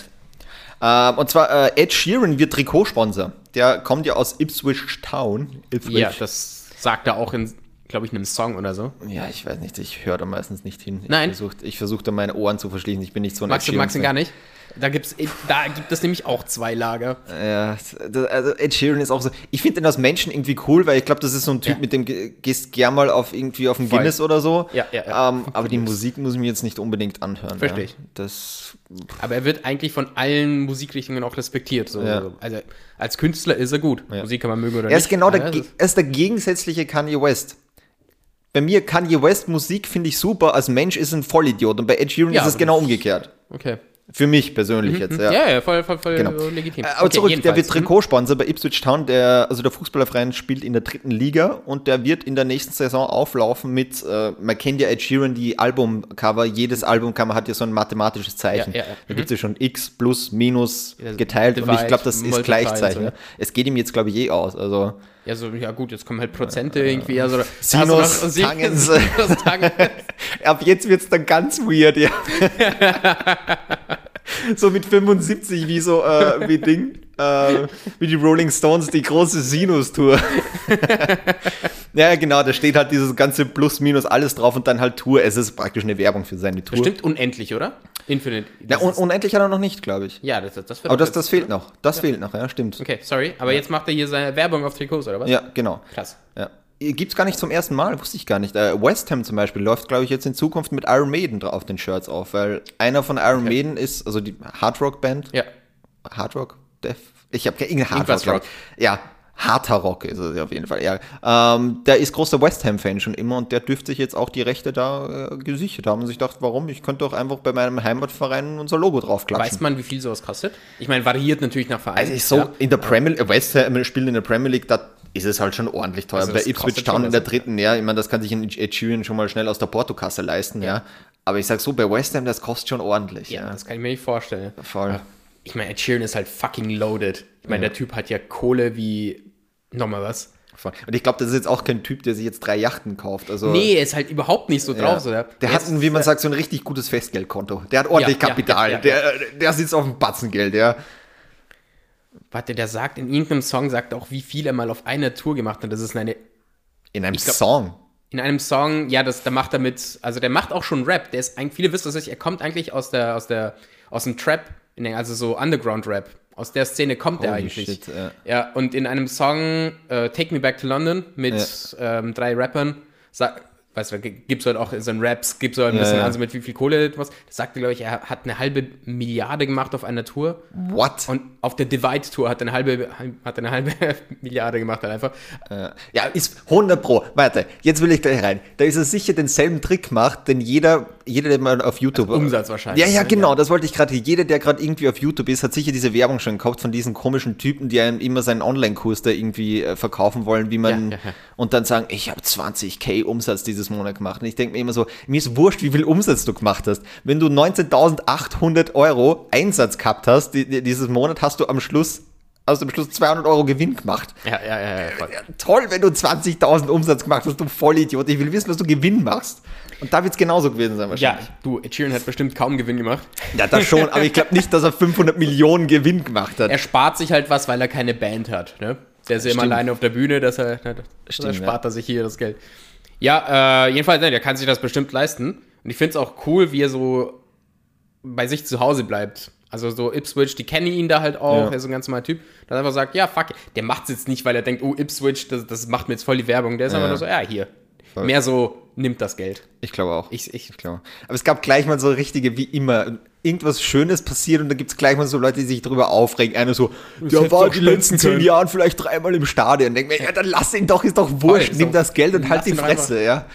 Ähm, und zwar äh, Ed Sheeran wird Trikotsponsor. Der kommt ja aus Ipswich Town. Ipswich. Ja, das sagt er auch in, glaube ich, einem Song oder so. Ja, ich weiß nicht, ich höre da meistens nicht hin. Nein. Ich versuche versuch da meine Ohren zu verschließen. Ich bin nicht so ein Magst du, Sheeran-Fan. gar nicht? Da, gibt's, da gibt es nämlich auch zwei Lager. Ja, das- also Ed Sheeran ist auch so. Ich finde den als Menschen irgendwie cool, weil ich glaube, das ist so ein Typ, Ja. mit dem ge- gehst gern mal auf irgendwie auf ein. Guinness oder so. Ja, ja, ja. Ähm, aber die Musik muss ich mir jetzt nicht unbedingt anhören. Versteh ja. ich. Das Aber er wird eigentlich von allen Musikrichtungen auch respektiert. So. Ja. Also als Künstler ist er gut. Musik kann man mögen oder er nicht. ist genau der, er ist der gegensätzliche Kanye West. Bei mir Kanye West Musik finde ich super, als Mensch ist ein Vollidiot und bei Ed Sheeran Ja, ist es genau umgekehrt. Okay. Für mich persönlich jetzt, ja. Ja, ja, voll, voll, voll Genau. legitim. Äh, Aber Okay, zurück, der jedenfalls. wird Trikotsponsor bei Ipswich Town. Der, also der Fußballerverein spielt in der dritten Liga und der wird in der nächsten Saison auflaufen mit, äh, man kennt ja Ed Sheeran, die Albumcover. Jedes Albumcover hat ja so ein mathematisches Zeichen. Ja, ja, ja. Da gibt es ja schon X plus minus geteilt und ich divide, glaube, das ist Gleichzeichen. so, ja. Es geht ihm jetzt, glaube ich, eh aus. Also Ja, so, ja gut, jetzt kommen halt Prozente irgendwie. Also, Sinus, Tangens. (laughs) Sinus, Tangens. (laughs) ab jetzt wird es dann ganz weird, ja. (laughs) so mit 75 wie so, äh, wie Ding, äh, wie die Rolling Stones, die große Sinus-Tour. (laughs) ja, genau, da steht halt dieses ganze Plus, Minus, alles drauf und dann halt Tour. Es ist praktisch eine Werbung für seine Tour. Bestimmt unendlich, oder? Infinite. Ja, un unendlich hat er noch nicht, glaube ich. ja, das, das Aber das, das fehlt noch. Das fehlt noch, ja, stimmt. Okay, sorry, aber jetzt macht er hier seine Werbung auf Trikots, oder was? Ja, genau. Krass. Ja. Gibt's gar nicht zum ersten Mal, wusste ich gar nicht. Äh, West Ham zum Beispiel läuft, glaube ich, jetzt in Zukunft mit Iron Maiden drauf den Shirts auf, weil einer von Iron Maiden ist, also die Hard Rock Band, Ja. Hard Rock, Def, ich habe keine irgendeine Hard Rock, ich. ja, harter Rock ist es auf jeden Fall, ja. Ähm, der ist großer West Ham Fan schon immer und der dürfte sich jetzt auch die Rechte da äh, gesichert haben und sich dachte, warum? Ich könnte doch einfach bei meinem Heimatverein unser Logo draufklatschen. Weiß man, wie viel sowas kostet? Ich meine, variiert natürlich nach Verein. Also ist so, ja. in der Premier League, West Ham spielen in der Premier League, da ist es halt schon ordentlich teuer. Also Bei Ipswich Town in der dritten, ja, ich meine, das kann sich ein Ed Sheeran schon mal schnell aus der Portokasse leisten, ja. Aber ich sag so, bei West Ham, das kostet schon ordentlich, Ja, ja. das kann ich mir nicht vorstellen. Voll. Ich meine, Ed Sheeran ist halt fucking loaded. Ich meine, der Typ hat ja Kohle wie nochmal was. Und ich glaube, das ist jetzt auch kein Typ, der sich jetzt drei Yachten kauft. Also, Nee, er ist halt überhaupt nicht so ja. drauf. So, der der hat, ein, wie man sagt, so ein richtig gutes Festgeldkonto. Der hat ordentlich Ja, ja, Kapital. ja, ja, Der, der sitzt auf dem Batzengeld, ja. Warte, der sagt in irgendeinem Song, sagt auch, wie viel er mal auf einer Tour gemacht hat. Das ist eine, In einem glaub- Song. in einem Song, ja, das, da macht er mit, also der macht auch schon Rap. Der ist eigentlich, viele wissen das nicht, er kommt eigentlich aus der, aus der, aus dem Trap, also so Underground-Rap. Aus der Szene kommt er eigentlich. shit, ja. ja, und in einem Song äh, Take Me Back to London mit ähm, drei Rappern, sag, weißt du, gibt's halt auch in seinen Raps, gibt's halt ein Ja, bisschen ja. an, so mit wie viel Kohle was. Das sagte, glaube ich, er hat eine halbe Milliarde gemacht auf einer Tour. What? Und auf der Divide-Tour hat er eine halbe, hat eine halbe (laughs) Milliarde gemacht halt einfach. Äh, Ja, ist 100 Pro. Warte, jetzt will ich gleich rein. Da ist er sicher denselben Trick macht, den jeder, jeder, der mal auf YouTube. Als Umsatz wahrscheinlich, Ja, ja, ne? genau, Ja. das wollte ich gerade. Jeder, der gerade irgendwie auf YouTube ist, hat sicher diese Werbung schon gekauft von diesen komischen Typen, die einem immer seinen Online-Kurs da irgendwie äh, verkaufen wollen, wie man ja, ja. und dann sagen, ich habe 20k Umsatz dieses Monat gemacht. Und ich denke mir immer so, mir ist wurscht, wie viel Umsatz du gemacht hast. Wenn du 19.800 Euro Einsatz gehabt hast, die, die, dieses Monat hast du am Schluss, hast du am Schluss 200 Euro Gewinn gemacht. Ja, ja, ja, ja. Ja, toll, wenn du 20.000 Umsatz gemacht hast, du Vollidiot. Ich will wissen, was du Gewinn machst. Und da wird es genauso gewesen sein Ja, wahrscheinlich. du, Ed Sheeran hat bestimmt kaum Gewinn gemacht. Ja, das schon, aber ich glaube nicht, dass er 500 Millionen Gewinn gemacht hat. Er spart sich halt was, weil er keine Band hat, ne? Der ist ja immer alleine auf der Bühne, dass er, ne, Stimmt, spart er sich hier das Geld. Ja, äh, jedenfalls, ne, der kann sich das bestimmt leisten. Und ich finde es auch cool, wie er so bei sich zu Hause bleibt. Also so Ipswich, die kennen ihn da halt auch, Ja. er ist so ein ganz normaler Typ. Der einfach sagt, ja, fuck, der macht es jetzt nicht, weil er denkt, oh, Ipswich, das, das macht mir jetzt voll die Werbung. Der ist einfach nur so, ja, hier. Mehr so, nimmt das Geld. Ich glaube auch. Ich, ich, glaube. Aber es gab gleich mal so richtige, wie immer, irgendwas Schönes passiert und da gibt es gleich mal so Leute, die sich darüber aufregen. Einer so, der war doch die letzten zehn. Jahren vielleicht dreimal im Stadion. Denk mir, ja, dann lass ihn doch, ist doch wurscht, Voll, nimm so. das Geld und halt die Fresse, ja.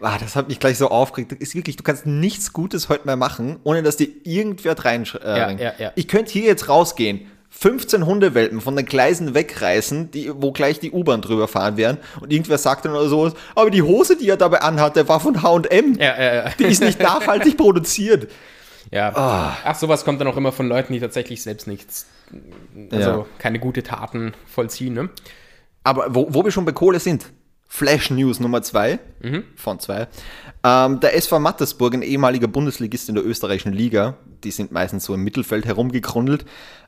Ah, das hat mich gleich so aufgeregt. Das ist wirklich, du kannst nichts Gutes heute mehr machen, ohne dass dir irgendwer rein. Äh, Ja, ja, ja. Ich könnte hier jetzt rausgehen. 15 Hundewelpen von den Gleisen wegreißen, die, wo gleich die U-Bahn drüber fahren werden. Und irgendwer sagt dann oder sowas, aber die Hose, die er dabei anhatte, war von H&M. ja, ja, ja. Die ist nicht nachhaltig (laughs) produziert. Ja. Ah. Ach, sowas kommt dann auch immer von Leuten, die tatsächlich selbst nichts, also Ja. keine gute Taten vollziehen, ne? Aber wo, wo wir schon bei Kohle sind, Flash News Nummer zwei von zwei. Ähm, der SV Mattersburg, ein ehemaliger Bundesligist in der österreichischen Liga, die sind meistens so im Mittelfeld herumgegrundelt,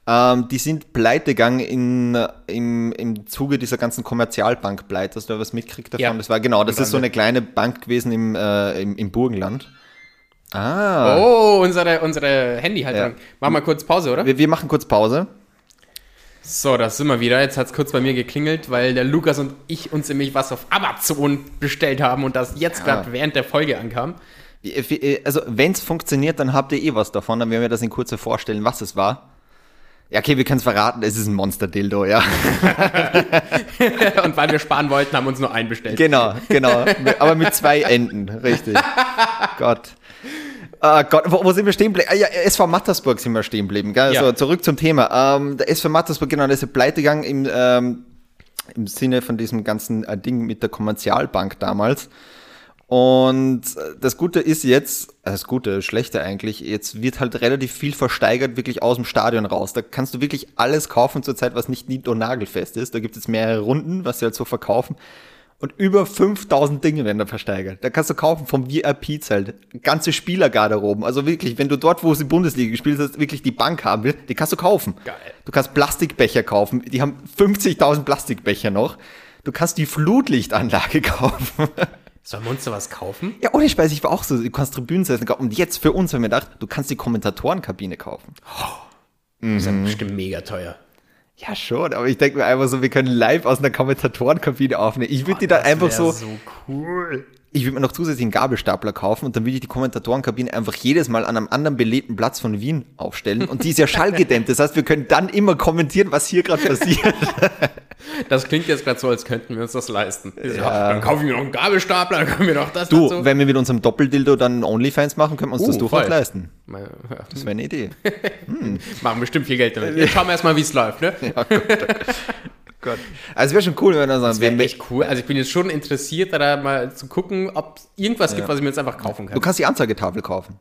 ähm, die sind pleitegegangen in, im, im Zuge dieser ganzen Kommerzialbank-Pleite. Hast du da was mitgekriegt davon? Ja. Das war genau, das ist so eine kleine Bank gewesen im, äh, im, im Burgenland. Ah. Oh, unsere, unsere Handyhalterung. Ja. Machen wir kurz Pause, oder? Wir, wir machen kurz Pause. So, das sind wir wieder. Jetzt hat es kurz bei mir geklingelt, weil der Lukas und ich uns nämlich was auf Amazon bestellt haben und das jetzt gerade während der Folge ankam. Wie- wie- Also, wenn es funktioniert, dann habt ihr eh was davon. Dann werden wir das in Kurze vorstellen, was es war. Ja, okay, wir können es verraten. Es ist ein Monster-Dildo, ja. (laughs) und weil wir sparen wollten, haben wir uns nur einen bestellt. genau, genau. Aber mit zwei Enden, richtig. (laughs) Gott. Ah Gott, wo, wo sind wir stehen geblieben? Ah, ja, SV Mattersburg sind wir stehen geblieben. Gell? Ja. So, zurück zum Thema. Ähm, der SV Mattersburg, genau, der ist ja pleite gegangen im, ähm, im Sinne von diesem ganzen äh, Ding mit der Kommerzialbank damals. Und äh, das Gute ist jetzt, äh, das Gute, das Schlechte eigentlich, jetzt wird halt relativ viel versteigert wirklich aus dem Stadion raus. Da kannst du wirklich alles kaufen zurzeit, was nicht nied- und nagelfest ist. Da gibt es mehrere Runden, was sie halt so verkaufen. Und über 5000 Dinge werden da versteigert. Da kannst du kaufen vom VIP-Zelt, ganze Spielergarderoben. Also wirklich, wenn du dort, wo sie Bundesliga gespielt hast, wirklich die Bank haben will, die kannst du kaufen. Geil. Du kannst Plastikbecher kaufen. Die haben 50.000 Plastikbecher noch. Du kannst die Flutlichtanlage (laughs) kaufen. Sollen wir uns da was kaufen? Ja, ohne Speise, ich war auch so, du kannst Tribünen setzen. Und jetzt für uns haben wir gedacht, du kannst die Kommentatorenkabine kaufen. Das ist ja bestimmt mega teuer. Ja, schon, aber ich denke mir einfach so, wir können live aus einer Kommentatorenkabine aufnehmen. Ich würde die dann einfach so, so cool. Ich würde mir noch zusätzlich einen Gabelstapler kaufen und dann würde ich die Kommentatorenkabine einfach jedes Mal an einem anderen belegten Platz von Wien aufstellen. Und die ist ja schallgedämmt. Das heißt, wir können dann immer kommentieren, was hier gerade passiert. (laughs) Das klingt jetzt gerade so, als könnten wir uns das leisten. Ja. Dann kaufen wir noch einen Gabelstapler, dann können wir noch das Du, dazu. wenn wir mit unserem Doppeldildo dann OnlyFans machen, können wir uns Uh, das durchaus leisten. Ja. Das wäre eine Idee. (laughs) Machen bestimmt viel Geld damit. Jetzt schauen wir erstmal, wie es läuft, ne? Gott. Also es wäre schon cool, wenn sagen, Das wäre echt cool. Also ich bin jetzt schon interessiert, da mal zu gucken, ob es irgendwas gibt, was ich mir jetzt einfach kaufen du kann. kannst die Anzeigetafel kaufen.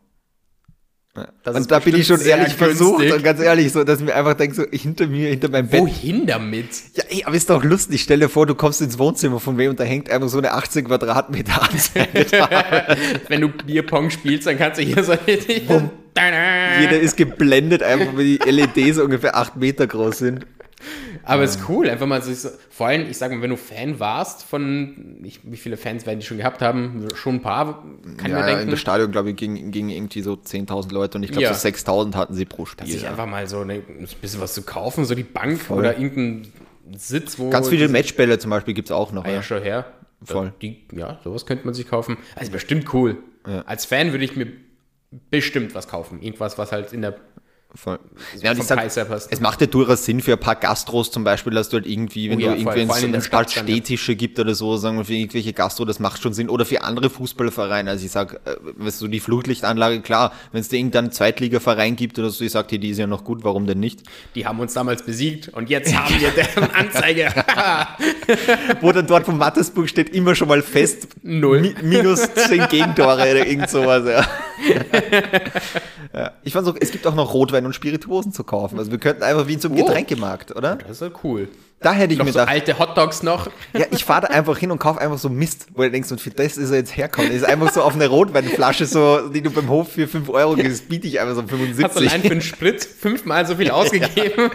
Das und da bin ich schon ehrlich versucht günstig. und ganz ehrlich so, dass ich mir einfach denke, so hinter mir, hinter meinem Bett. Wohin damit? Ja, ey, aber ist doch lustig. Stell dir vor, du kommst ins Wohnzimmer von wem und da hängt einfach so eine 18 Quadratmeter Anzeigetafel. (laughs) Wenn du Bierpong spielst, dann kannst du hier so (laughs) richtig. Jeder ist geblendet, einfach weil die LEDs ungefähr 8 Meter groß sind. Aber ist cool, einfach mal so, vor allem, ich sag mal, wenn du Fan warst von, ich, wie viele Fans werden die schon gehabt haben? Schon ein paar, kann ich Ja, mir in denken. das Stadion, glaube ich, gingen, gingen irgendwie so 10.000 Leute und ich glaube, Ja. so 6.000 hatten sie pro Spiel. sich Ja. einfach mal so eine, ein bisschen was zu kaufen, so die Bank oder irgendein Sitz, wo. Ganz viele Matchbälle zum Beispiel gibt es auch noch. Ah, ja, ja. schon her. Voll. Die, ja, sowas könnte man sich kaufen. Also bestimmt cool. Als Fan würde ich mir bestimmt was kaufen. Irgendwas, was halt in der Voll. Ja, und ich sag, passt. es macht ja durchaus Sinn für ein paar Gastros zum Beispiel, dass du halt irgendwie, wenn Oh ja, du irgendwie der einen Stadt dann, ja. Städtische gibt oder so, sagen wir für irgendwelche Gastro, das macht schon Sinn. Oder für andere Fußballvereine. Also ich sag, äh, weißt du, die Flutlichtanlage, klar, wenn es dir irgendeinen Zweitligaverein gibt oder so, ich sag dir, die ist ja noch gut, warum denn nicht? Die haben uns damals besiegt und jetzt haben wir deren (laughs) Anzeige. (laughs) Wo dann dort vom Mattesburg steht immer schon mal fest, Null. mi minus 10 Gegentore oder irgend sowas, ja. (laughs) ja. Ich fand so, es gibt auch noch Rotwein und Spirituosen zu kaufen. Also wir könnten einfach wie in so einem Oh. Getränkemarkt, oder? Das ist ja cool. Da hätte ich Noch mir so gedacht, alte Hotdogs noch. ja, ich fahre da einfach hin und kaufe einfach so Mist, wo du denkst, und für das ist er jetzt herkommen. Das ist einfach so auf eine Rotweinflasche, so, die du beim Hof für 5 Euro gibst, biete ich einfach so Hast allein 75. für einen Sprit fünfmal so viel (laughs) ausgegeben.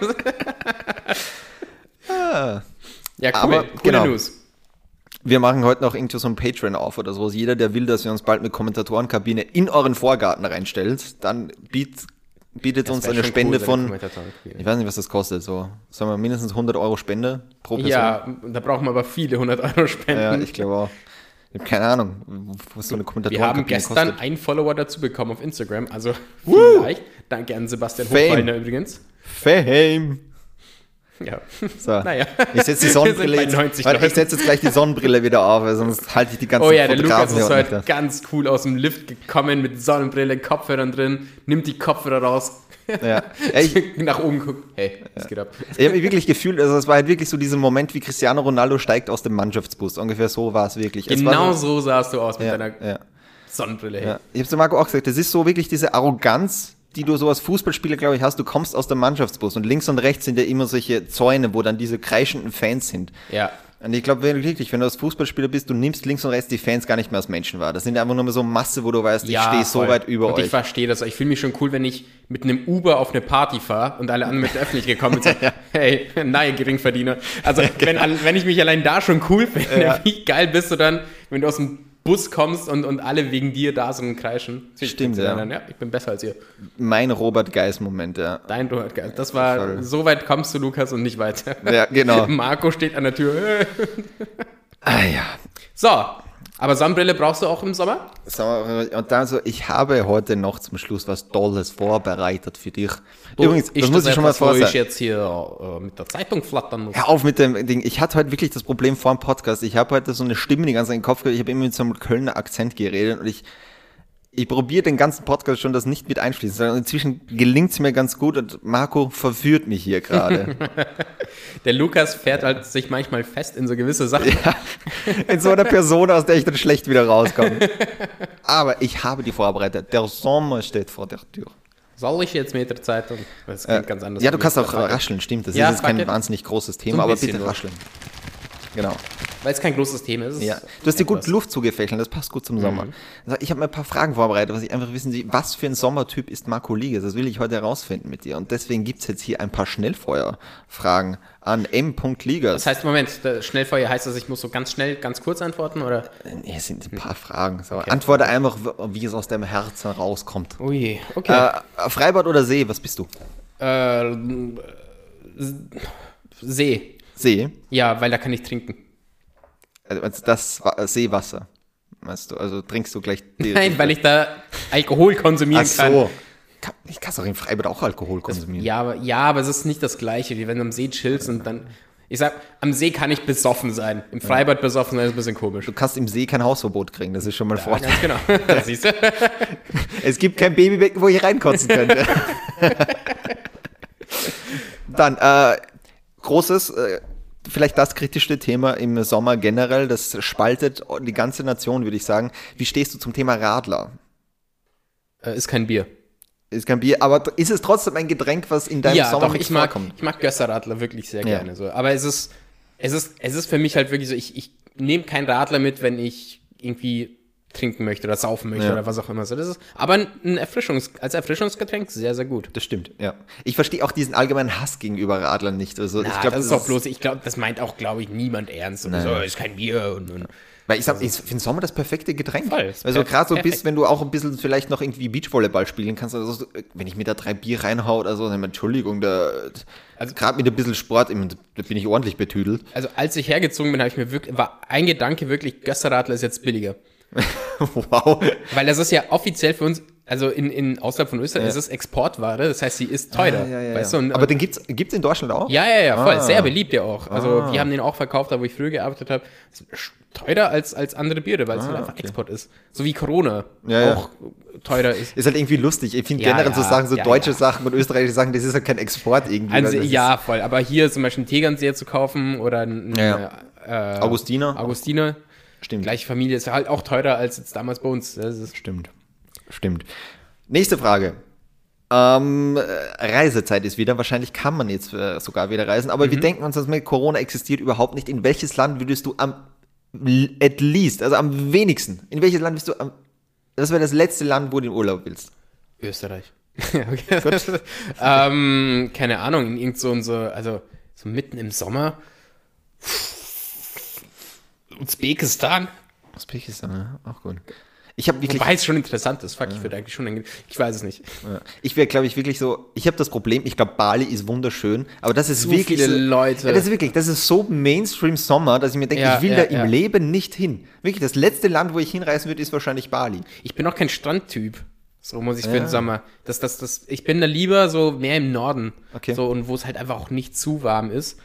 Ah. ja, cool. Aber, Coole genau. News. Wir machen heute noch irgendwie so ein Patreon auf oder so. Also jeder, der will, dass wir uns bald mit Kommentatorenkabine in euren Vorgarten reinstellt, dann biet, bietet uns wär eine Spende cool, eine von, Kommentatorenkabine. ich weiß nicht, was das kostet, so, sagen wir mindestens 100 Euro Spende pro Person. Ja, da brauchen wir aber viele 100 Euro Spenden. ja ich glaube auch. Ich habe keine Ahnung, was so eine wir haben Kommentatorenkabine gestern kostet. einen Follower dazu bekommen auf Instagram, also vielleicht. Danke an Sebastian Fame. Übrigens. Fame. Ja. (laughs) So. Naja. Ich setze die (laughs) Sonnenbrille jetzt. 90 Warte, ich setze jetzt gleich die Sonnenbrille wieder auf, weil sonst halte ich die ganzen Oh ja, der Lukas ist heute ganz cool aus dem Lift gekommen mit Sonnenbrille, Kopfhörern drin, nimmt die Kopfhörer raus. Ja. (laughs) Ja, ich, nach oben guckt. Hey, was geht ab? ich habe mich wirklich gefühlt, also es war halt wirklich so dieser Moment, wie Cristiano Ronaldo steigt aus dem Mannschaftsbus. Ungefähr so war es wirklich. Es Genau so, so sahst du aus mit ja, deiner ja. Sonnenbrille. Hey. Ja. Ich habe zu Marco auch gesagt, das ist so wirklich diese Arroganz, die du so als Fußballspieler, glaube ich, hast. Du kommst aus dem Mannschaftsbus und links und rechts sind ja immer solche Zäune, wo dann diese kreischenden Fans sind. Ja. Und ich glaube wirklich, wenn du als Fußballspieler bist, du nimmst links und rechts die Fans gar nicht mehr als Menschen wahr. Das sind einfach nur so Masse, wo du weißt, ich stehe so weit über und euch. ich verstehe das. Ich fühle mich schon cool, wenn ich mit einem Uber auf eine Party fahre und alle anderen mit öffentlich gekommen sind. (laughs) Hey, nein, Geringverdiener. Also, (laughs) wenn, al- wenn ich mich allein da schon cool finde, Ja. (laughs) wie geil bist du dann, wenn du aus dem Bus kommst und, und alle wegen dir da sind und kreischen. Stimmt, ja. Dann, ja. Ich bin besser als ihr. mein Robert Geis-Moment, ja. Dein du Das war, Voll. so weit kommst du, Lukas, und nicht weiter. Ja, genau. (laughs) Marco steht an der Tür. (laughs) Ah ja. So, aber Sonnenbrille brauchst du auch im Sommer? So, und dann so, ich habe heute noch zum Schluss was Tolles vorbereitet für dich. Übrigens, das ist muss ich schon mal wo ich vorsagen. jetzt hier äh, mit der Zeitung flattern muss. Hör auf mit dem Ding. Ich hatte heute wirklich das Problem vor dem Podcast. Ich habe heute so eine Stimme die ganze Zeit im Kopf gehabt. Ich habe immer mit so einem Kölner Akzent geredet und ich, ich probiere den ganzen Podcast schon das nicht mit einschließen. Und inzwischen gelingt es mir ganz gut und Marco verführt mich hier gerade. (laughs) Der Lukas fährt halt sich manchmal fest in so gewisse Sachen. In so einer Person, aus der ich dann schlecht wieder rauskomme. Aber ich habe die vorbereitet. Der Sommer steht vor der Tür. Soll ich jetzt mit der Zeitung? Das klingt ganz anders. Ja, du kannst auch rascheln, stimmt. Das Ja, ist jetzt kein wahnsinnig großes So Thema, ein aber bisschen bitte rascheln. Genau. weil es kein großes Thema ist. Ja, du hast dir gut Luft zugefächelt, das passt gut zum Sommer. Also ich habe mir ein paar Fragen vorbereitet, was ich einfach wissen will, was für ein Sommertyp ist Marco Liges? Das will ich heute herausfinden mit dir. Und deswegen gibt's jetzt hier ein paar Schnellfeuerfragen an M. Ligas. Das heißt, Moment, Schnellfeuer heißt das, ich muss so ganz schnell, ganz kurz antworten, oder? Nee, es sind ein paar Fragen. So, Antworte einfach, wie es aus deinem Herzen rauskommt. Je, okay. Äh, Freibad oder See, was bist du? Äh, See. See? Ja, weil da kann ich trinken. Also das Wa- Seewasser, weißt du? Also trinkst du gleich... (laughs) Nein, weil ich da Alkohol konsumieren Ach so. Kann- Ich kann doch im Freibad auch Alkohol konsumieren. Ja, aber, ja, aber es ist nicht das Gleiche, wie wenn du am See chillst und dann. Ich sag, am See kann ich besoffen sein. Im Freibad besoffen sein ist ein bisschen komisch. Du kannst im See kein Hausverbot kriegen, das ist schon mal Ja, Vorteil. ganz genau. (laughs) (laughs) Das siehst du. Es gibt kein Babybecken, wo ich reinkotzen könnte. Dann, äh, großes, äh, vielleicht das kritischste Thema im Sommer generell, das spaltet die ganze Nation, würde ich sagen. Wie stehst du zum Thema Radler? Äh, ist kein Bier. Ist kein Bier, aber ist es trotzdem ein Getränk, was in deinem ja, Sommer doch, ich mag, vorkommt? ich mag Gösserradler wirklich sehr Ja. gerne. So. Aber es ist, es, ist, es ist für mich halt wirklich so, ich, ich nehme keinen Radler mit, wenn ich irgendwie trinken möchte oder saufen möchte Ja. oder was auch immer. So, das ist, aber ein Erfrischungs-, als Erfrischungsgetränk sehr, sehr gut. Das stimmt, ja. Ich verstehe auch diesen allgemeinen Hass gegenüber Radlern nicht. Also, ich Ja, glaube, das ist doch bloß, ich glaube, das meint auch, glaube ich, niemand ernst. Und so, ist kein Bier und, und Weil ich sag, ich finde Sommer das perfekte Getränk. Voll, also gerade so bist, wenn du auch ein bisschen vielleicht noch irgendwie Beachvolleyball spielen kannst, also so, wenn ich mir da drei Bier reinhau oder so, dann Entschuldigung, da, also gerade mit ein bisschen Sport, da bin ich ordentlich betüdelt. Also als ich hergezogen bin, habe ich mir wirklich, war ein Gedanke wirklich, Gösserradler ist jetzt billiger. (laughs) wow. Weil das ist ja offiziell für uns, also in, in außerhalb von Österreich, ist es Exportware, das heißt, sie ist teurer. Ah, ja, ja, weißt ja. du? Und, Aber den gibt's, gibt's in Deutschland auch? ja, ja, ja, voll, Ah. sehr beliebt ja auch. Also wir haben den auch verkauft, da wo ich früher gearbeitet habe. Teurer als, als andere Biere, weil es halt einfach Export ist. So wie Corona Ah, Ja, ja. auch teurer ist. Ist halt irgendwie lustig. Ich finde Ja, generell so ja, Sachen, so ja, deutsche ja. Sachen und österreichische Sachen, das ist halt kein Export irgendwie. Also, ja, voll. Aber hier zum Beispiel einen Tegernseher zu kaufen oder einen Ja, äh, Augustiner. Augustiner, Stimmt. gleiche Familie, ist halt auch teurer als jetzt damals bei uns. Das ist Stimmt. Stimmt. Nächste Frage. Ähm, äh, Reisezeit ist wieder. Wahrscheinlich kann man jetzt äh, sogar wieder reisen. Aber wir denken uns, dass mit Corona existiert überhaupt nicht. In welches Land würdest du am at least, also am wenigsten, in welches Land bist du am, das wäre das letzte Land, wo du in Urlaub willst? Österreich. (laughs) okay. ähm, keine Ahnung, in irgend so, so, also so mitten im Sommer. Usbekistan. Usbekistan, ja, auch gut. Ich habe wirklich, Wobei es schon interessant ist. Fuck, ich würde eigentlich schon. Ich weiß es nicht. ja, ich wäre, glaube ich, wirklich so, ich habe das Problem, ich glaube, Bali ist wunderschön, aber das ist So wirklich, viele Leute. Ja, das ist wirklich, das ist so Mainstream-Sommer, dass ich mir denke, Ja, ich will ja, da im ja. Leben nicht hin. Wirklich, das letzte Land, wo ich hinreisen würde, ist wahrscheinlich Bali. Ich bin auch kein Strandtyp. So muss ich für den Sommer. Das, das, das, ich bin da lieber so mehr im Norden. Okay. So, und wo es halt einfach auch nicht zu warm ist.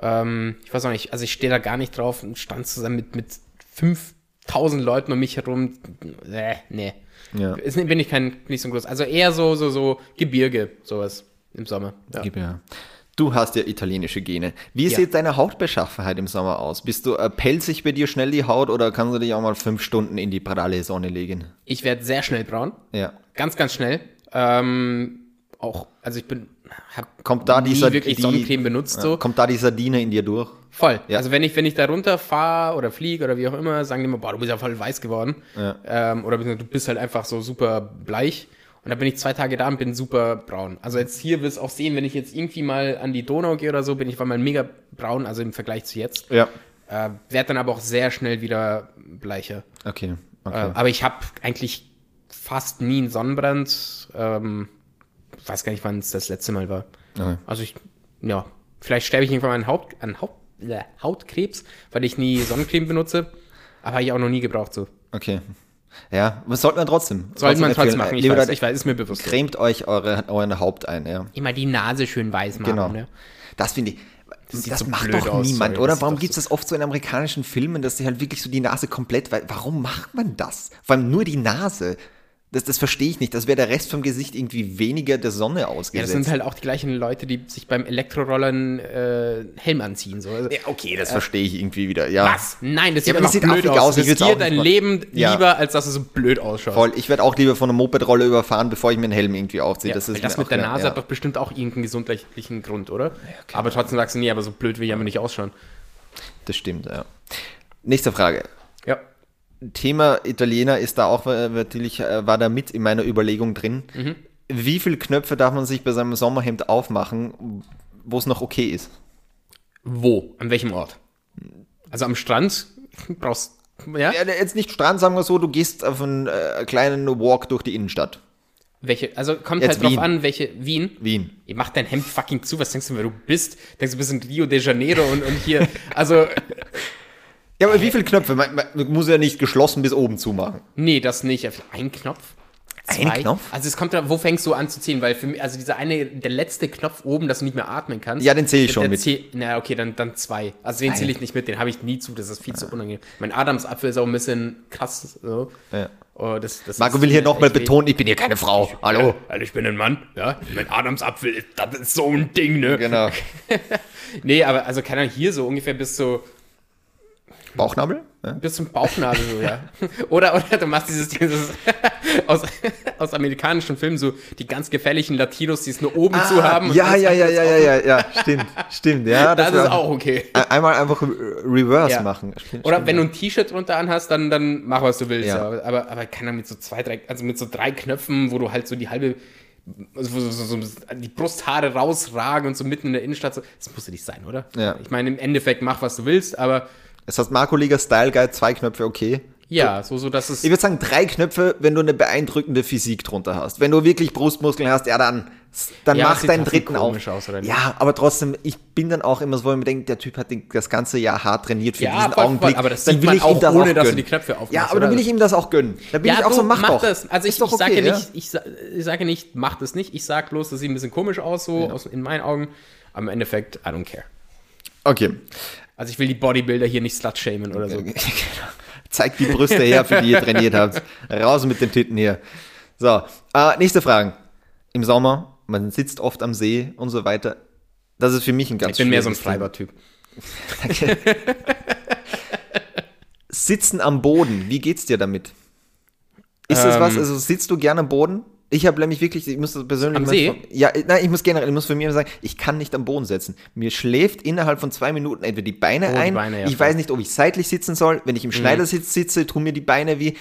Ähm, ich weiß auch nicht, also ich stehe da gar nicht drauf, einen Strand zusammen mit, mit 5000 Leuten um mich herum. Äh, nee. Ja. Ist, bin ich kein, nicht so groß. Also eher so, so, so Gebirge, sowas im Sommer. Ja. Ja. Du hast ja italienische Gene. Wie Ja. sieht deine Hautbeschaffenheit im Sommer aus? Bist du äh, pelzig bei dir schnell die Haut oder kannst du dich auch mal fünf Stunden in die pralle Sonne legen? Ich werde sehr schnell braun. Ja. Ganz, ganz schnell. Ähm, auch, also ich bin, hab Kommt da nie dieser wirklich die- Sonnencreme benutzt. Ja, So. Kommt da die Sardine in dir durch? Voll. Ja. Also wenn ich, wenn ich da runterfahre oder fliege oder wie auch immer, sagen die immer, boah, du bist ja voll weiß geworden. Ja. Ähm, oder du bist halt einfach so super bleich. Und dann bin ich zwei Tage da und bin super braun. Also jetzt hier wirst du auch sehen, wenn ich jetzt irgendwie mal an die Donau gehe oder so, bin ich mal mega braun, also im Vergleich zu jetzt. Ja. Äh, werd dann aber auch sehr schnell wieder bleicher. Okay. Äh, okay. aber ich habe eigentlich fast nie einen Sonnenbrand. Ähm, weiß gar nicht, wann es das letzte Mal war. okay. Also ich, ja, vielleicht sterbe ich irgendwann an, Haut, an Haut, äh, Hautkrebs, weil ich nie Sonnencreme benutze. Aber habe ich auch noch nie gebraucht so. okay. Ja, was sollte man trotzdem? Sollte man trotzdem machen, ich Liebe weiß, Leute, ich weiß, ist mir bewusst. Cremt euch eure, euren Haupt ein, ja. Immer die Nase schön weiß machen. Genau. Ne? Das finde ich. Das, sieht so macht doch aus, niemand, sorry, oder? das Warum gibt es das oft so in amerikanischen Filmen, dass sie halt wirklich so die Nase komplett. Warum macht man das? Vor allem nur die Nase. Das, das verstehe ich nicht. Das wäre der Rest vom Gesicht irgendwie weniger der Sonne Ja, das ausgesetzt. sind halt auch die gleichen Leute, die sich beim Elektrorollern äh, Helm anziehen. So. Also, Ja, okay, das verstehe ich irgendwie wieder. Ja. was? Nein, das Ja, sieht aber das sieht blöd aus. aus, ich würd's auch Riskier nicht dein. Leben Ja. lieber, als dass es so blöd ausschaut. Voll. Ich werde auch lieber von einer Mopedrolle überfahren, bevor ich mir einen Helm irgendwie aufziehe. Ja, das ist das mit der klar, Nase ja. hat doch bestimmt auch irgendeinen gesundheitlichen Grund, oder? aber trotzdem sagst du, nee, aber so blöd will ich aber nicht ausschauen. Das stimmt, ja. Nächste Frage. Ja. Thema Italiener ist da auch äh, natürlich, äh, war da mit in meiner Überlegung drin. Wie viele Knöpfe darf man sich bei seinem Sommerhemd aufmachen, wo es noch okay ist? Wo? An welchem Ort? Also am Strand (laughs) brauchst ja? Ja, jetzt nicht Strand, sagen wir so, du gehst auf einen äh, kleinen Walk durch die Innenstadt. Welche? Also kommt Jetzt halt drauf Wien. an, welche. Wien? Wien. Ihr macht dein Hemd fucking zu, was denkst du, wer du bist? Denkst du, du bist in Rio de Janeiro und, und hier. Also, Ja, aber wie viele Knöpfe? Man, man muss ja nicht geschlossen bis oben zumachen. nee, das nicht. Ein Knopf? Ein Knopf? Also es kommt da, wo fängst du an zu ziehen? Weil für mich, also dieser eine, der letzte Knopf oben, dass du nicht mehr atmen kannst. Ja, den zähl ich schon der mit. Zähl, na, okay, dann, dann zwei. Also den zähle ich nicht mit, den habe ich nie zu, das ist viel zu unangenehm. Mein Adamsapfel ist auch ein bisschen krass. So. Ja. Oh, das, das Marco will hier nochmal betonen, ich bin hier keine Frau. Hallo. Also ich bin ein Mann, ja. Mein Adamsapfel, ist- das ist so ein Ding, ne? Genau. (laughs) Nee, aber also kann er hier so ungefähr bis so Bauchnabel? Ja. bis zum Bauchnabel so, ja. (laughs) Oder, oder du machst dieses, dieses (laughs) aus, aus amerikanischen Filmen so die ganz gefährlichen Latinos, die es nur oben zu haben. Ah, ja, ja, ja, ja, ja, ja, ja, stimmt, stimmt, ja. Das, wär- ist auch okay. Ein- Einmal einfach re- Reverse Ja. machen. Stimmt, Oder stimmt, wenn du ja. ein T-Shirt drunter anhast, dann, dann mach, was du willst. Aber, aber keine Ahnung, mit so zwei, drei, also mit so drei Knöpfen, wo du halt so die halbe, also so, so, die Brusthaare rausragen und so mitten in der Innenstadt. So, das muss ja nicht sein, oder? Ja. Ich meine, im Endeffekt mach, was du willst, aber Das heißt, Marco Liga Style Guide, zwei Knöpfe, okay. ja, so, so dass es. Ich würde sagen, drei Knöpfe, wenn du eine beeindruckende Physik drunter hast. Wenn du wirklich Brustmuskeln hast, ja, dann, dann Ja, mach deinen dritten auf. komisch aus, oder? Ja, aber trotzdem, ich bin dann auch immer so, ich mir denke, der Typ hat das ganze Jahr hart trainiert für Ja, diesen voll, Augenblick. voll, aber das dann sieht will man ich ihm auch, das ohne auch dass du die Knöpfe aufmachst, Ja, aber dann will ich ihm das auch gönnen. Da bin ich auch so, mach, mach doch. das. Also ich, ich sage okay, nicht, ich, ich sage nicht, mach das nicht. Ich sage bloß, das sieht ein bisschen komisch aus, so aus, in meinen Augen. Aber im Endeffekt, I don't care. Okay. Also ich will die Bodybuilder hier nicht slut-shamen oder so. (laughs) Zeigt die Brüste her, für die ihr trainiert habt. Raus mit den Titten hier. So, äh, nächste Frage. Im Sommer, man sitzt oft am See und so weiter. Das ist für mich ein ganz Ich bin mehr so ein. Freibad-Typ. (laughs) Sitzen am Boden, wie geht's dir damit? Ist das Ähm. was? Also sitzt du gerne am Boden? Ich habe nämlich wirklich, ich muss das persönlich Am See? Ja, nein, ich muss generell, ich muss für mich sagen, ich kann nicht am Boden sitzen. Mir schläft innerhalb von zwei Minuten entweder die Beine Oh, die ein. Beine, ja, ich weiß nicht, ob ich seitlich sitzen soll. Wenn ich im Schneidersitz sitze, tun mir die Beine weh.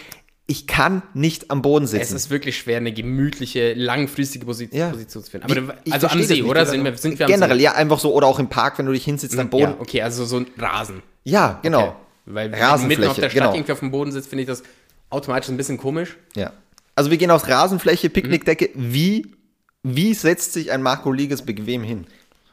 Ich kann nicht am Boden Es sitzen. ist wirklich schwer, eine gemütliche, langfristige Posi Ja. Position zu finden. Aber du, Ich also am See, nicht, oder? oder? Sind wir, sind wir am Generell, See? ja, einfach so. Oder auch im Park, wenn du dich hinsitzt am Boden. Ja, okay, also so ein Rasen. Ja, genau. Okay. Weil wenn du mitten auf der Stadt genau. irgendwie auf dem Boden sitzt, finde ich das automatisch ein bisschen komisch. Ja. Also wir gehen auf Rasenfläche, Mhm. Picknickdecke. Wie, wie setzt sich ein Marco Liges bequem hin?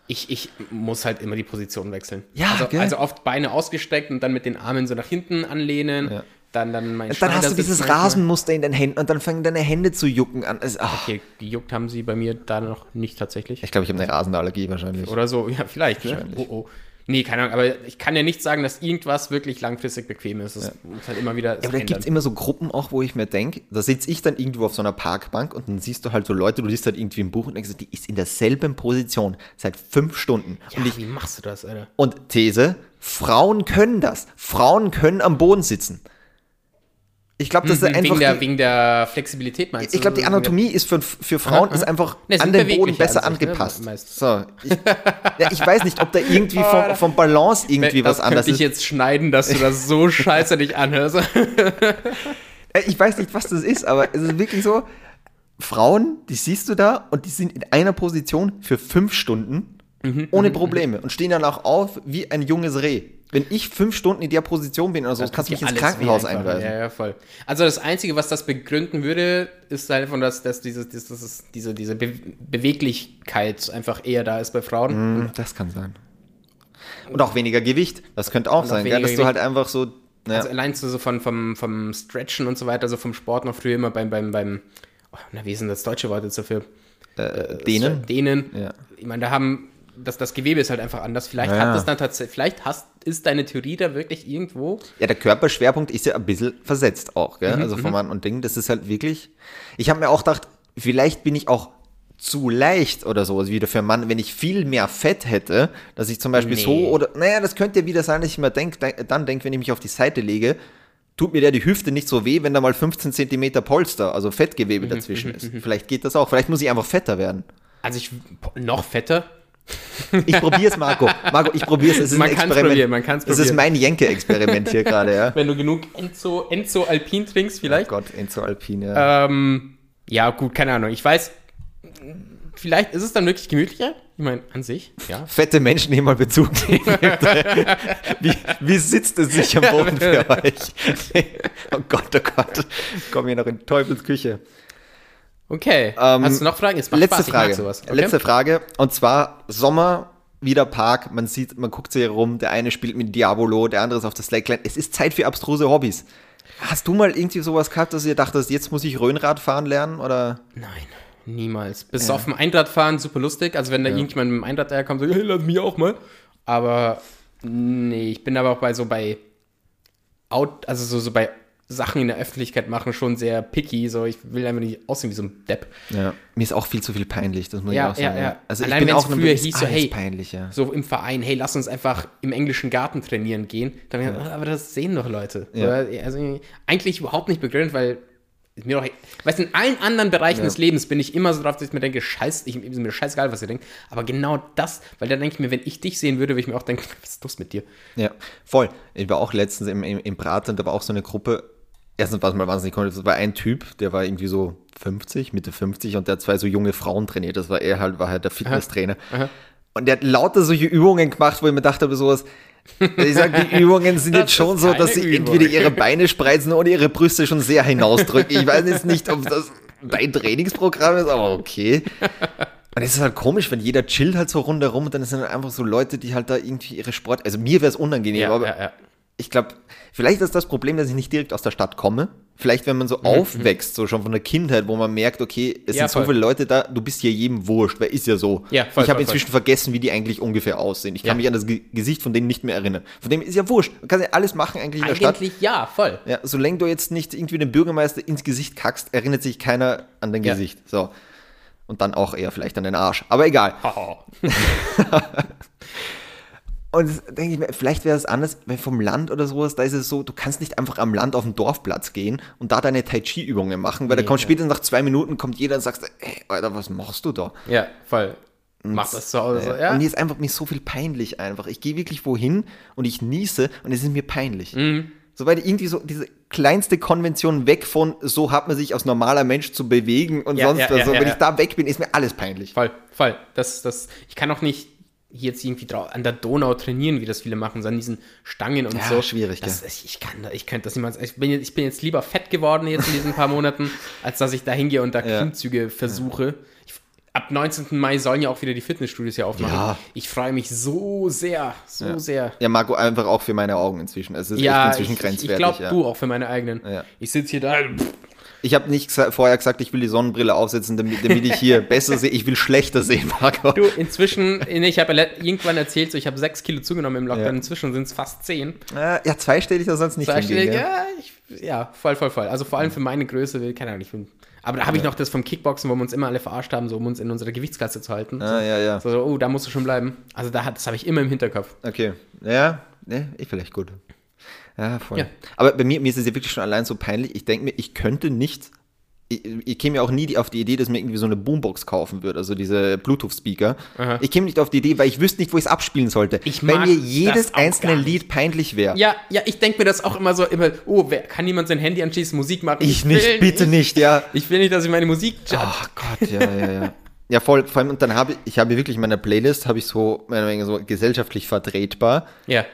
Ich, ich muss halt immer die Position wechseln. Ja, also, also oft Beine ausgestreckt und dann mit den Armen so nach hinten anlehnen. Ja. Dann, dann mein Dann hast du dieses. Rasenmuster in den Händen und dann fangen deine Hände zu jucken an. Es- ach. Okay, gejuckt haben sie bei mir da noch nicht tatsächlich. Ich glaube, ich habe eine Rasenallergie wahrscheinlich. Oder so, ja, vielleicht, ne? Oh, oh. Nee, keine Ahnung, aber ich kann ja nicht sagen, dass irgendwas wirklich langfristig bequem ist. Es muss halt immer wieder Ja, aber da gibt es immer so Gruppen auch, wo ich mir denke, da sitze ich dann irgendwo auf so einer Parkbank und dann siehst du halt so Leute, du liest halt irgendwie ein Buch und denkst, die ist in derselben Position seit fünf Stunden. Ja, und, ich, wie machst du das, Alter? und These, Frauen können das. Frauen können am Boden sitzen. Ich glaube, das ist einfach. wegen, der, die- wegen der Flexibilität meinst du? ich glaube, die Anatomie ist für, für Frauen ist einfach Ne, an den Boden besser an sich, ne, angepasst. meist. so, ich, ja, ich weiß nicht, ob da irgendwie (laughs) vom, vom Balance irgendwie was das anders könnte ich ist. jetzt schneiden, dass du das so (laughs) scheiße nicht anhörst. Ich weiß nicht, was das ist, aber es ist wirklich so, Frauen, die siehst du da und die sind in einer Position für fünf Stunden Mhm, ohne Probleme und stehen dann auch auf wie ein junges Reh. Wenn ich fünf Stunden in der Position bin oder so, kannst du mich ins Krankenhaus einweisen. Ja, ja, voll. Also das Einzige, was das begründen würde, ist halt von dass, dass dieses, dieses, diese, diese Be Beweglichkeit einfach eher da ist bei Frauen. Hm, Das kann sein. Und auch weniger Gewicht, das könnte auch auch sein, gell? weniger dass du halt einfach so. Ja. Also allein so von, vom, vom Stretchen und so weiter, also vom Sport noch früher immer beim, beim, beim oh, na, wie ist denn das deutsche Wort jetzt dafür? äh, denen. Dehnen. Ja. Ich meine, da haben, das, das Gewebe ist halt einfach anders. Vielleicht Ja. hat das dann tatsächlich, vielleicht hast, ist deine Theorie da wirklich irgendwo. Ja, der Körperschwerpunkt ist ja ein bisschen versetzt auch, gell? Mhm, also von Mann und Ding. Das ist halt wirklich. Ich habe mir auch gedacht, vielleicht bin ich auch zu leicht oder so, also wieder für einen Mann, wenn ich viel mehr Fett hätte, dass ich zum Beispiel Nee. so oder, naja, das könnte ja wieder sein, dass ich mir denk, dann denke, wenn ich mich auf die Seite lege, tut mir der die Hüfte nicht so weh, wenn da mal 15 Zentimeter Polster, also Mhm, Fettgewebe dazwischen ist. Vielleicht geht das auch. Vielleicht muss ich einfach fetter werden. Also ich, noch fetter. Ich probiere es, Marco. Marco, ich probiere es. Es ist Man ein Experiment. probieren, man kann's Das ist probieren. mein Jenke-Experiment hier gerade, ja. (laughs) Wenn du genug Enzo, Enzo Alpin trinkst, vielleicht. Gott, Enzo Alpine. Ja. Ähm, ja, gut, keine Ahnung. Ich weiß, vielleicht ist es dann wirklich gemütlicher. Ich meine, an sich, ja. Fette Menschen, die mal Bezug nehmen. (laughs) wie, wie sitzt es sich am Boden für (laughs) euch? oh Gott, oh Gott. Komm hier noch in Teufels Küche. Okay. Ähm, Hast du noch Fragen? Es macht Letzte Spaß, Frage. sowas. Okay? Letzte Frage. Und zwar Sommer, wieder Park. Man sieht, man guckt sich rum. Der eine spielt mit Diabolo, der andere ist auf der Slackline. Es ist Zeit für abstruse Hobbys. Hast du mal irgendwie sowas gehabt, dass ihr dachtest, jetzt muss ich Röhnrad fahren lernen? Oder? Nein, niemals. Bis auf dem Einradfahren super lustig. Also wenn da irgendjemand mit dem Einrad daherkommt, so, hey, lass mich auch mal. Aber nee, ich bin aber auch bei so bei Out, also so, so bei Sachen in der Öffentlichkeit machen schon sehr picky. So, ich will einfach nicht aussehen wie so ein Depp. Ja. Mir ist auch viel zu viel peinlich, das muss Ja, ich auch sagen. ja, ja. Also Allein ich bin wenn's auch nur- früher hieß so, hey, peinlich, ja. So im Verein, hey, lass uns einfach im englischen Garten trainieren gehen. Dann ja. aber das sehen doch Leute. Ja. Oder, Also eigentlich überhaupt nicht begründet, weil mir doch, weißt du, in allen anderen Bereichen Ja. des Lebens bin ich immer so drauf, dass ich mir denke, scheiß, ich, ist mir scheißegal, was ihr denkt. Aber genau das, weil da denke ich mir, wenn ich dich sehen würde, würde ich mir auch denken, (laughs) was ist los mit dir? Ja, voll. Ich war auch letztens im, im, im Prater und da war auch so eine Gruppe. Erstens war es mal wahnsinnig komisch. Das war ein Typ, der war irgendwie so 50, Mitte 50 und der hat zwei so junge Frauen trainiert. Das war er halt, war halt der Fitnesstrainer. Aha. Und der hat lauter solche Übungen gemacht, wo ich mir dachte, aber sowas. Ich sag, die Übungen sind (laughs) jetzt schon so, dass sie Übung. entweder ihre Beine spreizen oder ihre Brüste schon sehr hinausdrücken. Ich weiß jetzt nicht, ob das dein Trainingsprogramm ist, aber okay. Und es ist halt komisch, wenn jeder chillt halt so rundherum und dann sind halt einfach so Leute, die halt da irgendwie ihre Sport. Also mir wäre es unangenehm, aber ja, ja. Ich glaube, vielleicht ist das Problem, dass ich nicht direkt aus der Stadt komme. Vielleicht, wenn man so aufwächst, so schon von der Kindheit, wo man merkt, okay, es Mhm, Ja, sind so voll. viele Leute da, du bist hier jedem wurscht, weil ist ja so. Ja, voll, ich habe voll, inzwischen vergessen, wie die eigentlich ungefähr aussehen. Ich kann Ja. mich an das Ge Gesicht von denen nicht mehr erinnern. Von dem ist ja wurscht. Man kann ja alles machen eigentlich in der Stadt. Eigentlich ja, voll. Ja, solange du jetzt nicht irgendwie den Bürgermeister ins Gesicht kackst, erinnert sich keiner an dein. Gesicht. So. Und dann auch eher vielleicht an den Arsch. Aber egal. Haha. (laughs) (laughs) Und das denke ich mir, vielleicht wäre es anders, weil vom Land oder sowas, da ist es so, du kannst nicht einfach am Land auf den Dorfplatz gehen und da deine Tai Chi-Übungen machen, weil da Nee, kommt ja. spätestens nach zwei Minuten kommt jeder und sagst, ey, Alter, was machst du da? Ja, voll. Mach das zu Hause. Äh, Ja. Und mir ist einfach mir so viel peinlich einfach. Ich gehe wirklich wohin und ich niese und es ist mir peinlich. Mhm. Soweit irgendwie so diese kleinste Konvention weg von, so hat man sich als normaler Mensch zu bewegen und Ja, sonst ja, was. so, ja, wenn ich da weg bin, ist mir alles peinlich. Voll, voll. Das, das, ich kann auch nicht jetzt irgendwie an der Donau trainieren, wie das viele machen, so an diesen Stangen und Ja, so. schwierig, das, ich, ich kann, ich könnte das niemals. Ich bin, jetzt- ich bin jetzt lieber fett geworden jetzt in diesen paar Monaten, (laughs) als dass ich da hingehe und da Ja. Klimmzüge versuche. Ich, ab 19. Mai sollen ja auch wieder die Fitnessstudios hier aufmachen. Ja. Ich freue mich so sehr, so sehr. Ja, Marco, einfach auch für meine Augen inzwischen. Es ist Ja, echt inzwischen ich, ich, grenzwertig. ich glaube, ja. du auch für meine eigenen. Ja. Ich sitze hier da. Ich habe nicht vorher gesagt, ich will die Sonnenbrille aufsetzen, damit, damit ich hier (laughs) besser sehe. Ich will schlechter sehen, Marco. Du, inzwischen, nee, ich habe ja irgendwann erzählt, so ich habe sechs Kilo zugenommen im Lockdown, Ja. inzwischen sind es fast zehn. Äh, ja, zweistellig das sonst nicht hingehen, ja, ich, ja, voll, voll, voll. Also vor allem für meine Größe, will- keine Ahnung, ich bin. Aber da habe ich noch das vom Kickboxen, wo wir uns immer alle verarscht haben, so um uns in unserer Gewichtsklasse zu halten. Ah, ja, ja. So, so, oh, da musst du schon bleiben. Also da hat, das habe ich immer im Hinterkopf. Okay. Ja, ne, ich vielleicht gut. Ja, voll. Ja. Aber bei mir, mir ist es ja wirklich schon allein so peinlich. Ich denke mir, ich könnte nicht. Ich, ich käme ja auch nie die- auf die Idee, dass mir irgendwie so eine Boombox kaufen würde, also diese Bluetooth-Speaker. Ich käme nicht auf die Idee, weil ich wüsste nicht, wo ich es abspielen sollte. Ich weil mir jedes einzelne. Lied peinlich wäre. Ja, ja, ich denke mir das auch immer so, immer, oh, wer, kann jemand sein Handy anschließen, Musik machen? Ich nicht, will bitte nicht, ja. Ich will nicht, dass ich meine Musik judge. Ach Gott, ja, ja, ja. Ja, voll, vor allem, und dann habe ich, ich habe wirklich in meiner Playlist, habe ich so, meine Menge so gesellschaftlich vertretbar. Ja.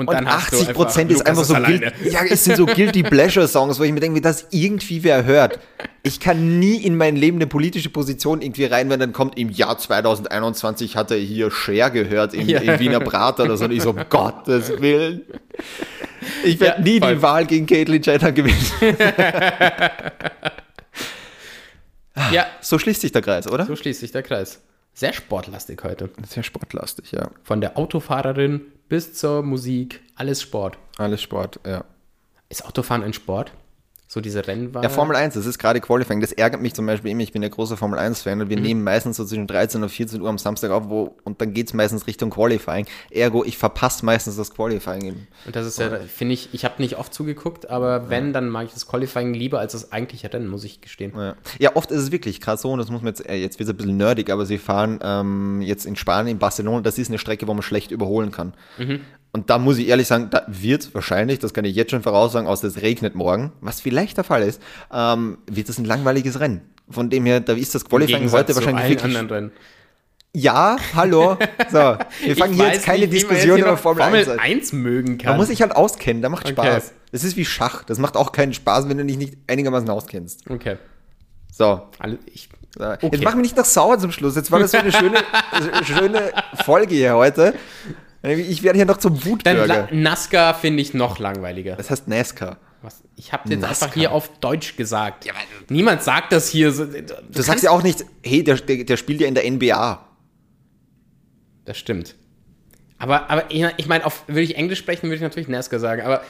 Und, Und dann hast du 80 Prozent ist einfach so, alleine. guilt, ja, es sind so (laughs) Guilty Pleasure Songs, wo ich mir denke, wie das irgendwie wer hört. Ich kann nie in mein Leben eine politische Position irgendwie rein, wenn dann kommt, im Jahr 2021 hat er hier Cher gehört im, Ja. im Wiener Prater oder so. Und ich so, um (laughs) Gottes Willen. Ich werde Ja, nie voll. die Wahl gegen Caitlyn Jenner gewinnen. (laughs) Ja, So schließt sich der Kreis, oder? so schließt sich der Kreis. Sehr sportlastig heute. Sehr sportlastig, ja. Von der Autofahrerin bis zur Musik, alles Sport. Alles Sport, ja. Ist Autofahren ein Sport? So diese Rennwagen. Ja, Formel 1, das ist gerade Qualifying. Das ärgert mich zum Beispiel immer. Ich bin der große Formel 1-Fan und wir nehmen meistens so zwischen 13 und 14 Uhr am Samstag auf, wo, und dann geht es meistens Richtung Qualifying. Ergo, ich verpasse meistens das Qualifying. Eben. Und das ist ja, finde ich, ich habe nicht oft zugeguckt, aber wenn, dann mag ich das Qualifying lieber als das eigentliche Rennen, muss ich gestehen. Ja. ja, oft ist es wirklich krass so, und das muss man jetzt, äh, jetzt wird es ein bisschen nerdig, aber sie fahren ähm, jetzt in Spanien, in Barcelona, das ist eine Strecke, wo man schlecht überholen kann. Und da muss ich ehrlich sagen, da wird wahrscheinlich, das kann ich jetzt schon voraussagen, aus es regnet morgen, was vielleicht der Fall ist, ähm, wird es ein langweiliges Rennen. Von dem her, da ist das Qualifying heute zu wahrscheinlich wirklich. anderen Rennen. Ja, hallo. So, wir (laughs) Ich fangen hier jetzt keine nicht, Diskussion über noch Formel 1 an. 1 mögen kann. Man muss sich halt auskennen, da macht Okay. Spaß. Das ist wie Schach, das macht auch keinen Spaß, wenn du dich nicht einigermaßen auskennst. okay. So, ich. Okay. jetzt mach mich nicht noch sauer zum Schluss. Jetzt war das so eine schöne, (laughs) schöne Folge hier heute. Ich werde hier noch zum dann Wutbürger. La NASCAR finde ich noch langweiliger. Das heißt NASCAR. Was? Ich habe jetzt einfach hier auf Deutsch gesagt. Niemand sagt das hier. Du Du sagst ja auch nicht, hey, der, der, der spielt ja in der NBA. Das stimmt. Aber, aber ich ich meine, würde ich Englisch sprechen, würde ich natürlich NASCAR sagen. Aber,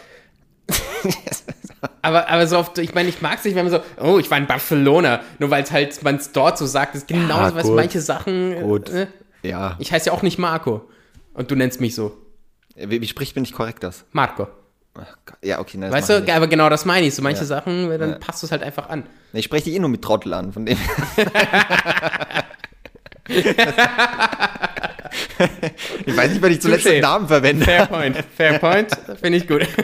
(laughs) aber, aber so oft, ich meine, ich mag es nicht, wenn man so, oh, ich war in Barcelona, nur weil es halt man es dort so sagt, ist genauso, was gut. manche Sachen. Gut. Äh, Ja. ich heiße ja auch nicht Marco. Und du nennst mich so. Wie, wie spricht man nicht korrekt das? Marco. Ach Gott. Ja, okay, nein, das Weißt mach du, ich nicht. aber genau das meine ich. So manche Ja. Sachen, dann passt du es halt einfach an. Ich spreche dich eh nur mit Trottel an, von dem. (laughs) (laughs) (laughs) ich weiß nicht, wann ich zuletzt den Namen verwende. Fair point. Fair point. Finde ich gut. (laughs)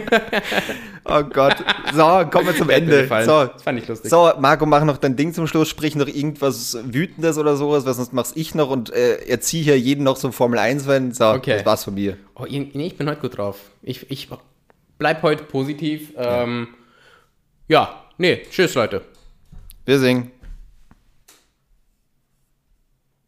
Oh Gott. So, kommen wir zum Ende. So, Das fand ich lustig. so, Marco, mach noch dein Ding zum Schluss. Sprich noch irgendwas Wütendes oder sowas, weil sonst mach's ich noch und äh, erziehe hier jeden noch zum Formel 1 wenn So, Okay. das war's von mir. Oh, nee, ich bin heute gut drauf. Ich, ich bleib heute positiv. Ähm, ja, nee, tschüss, Leute. Wir singen.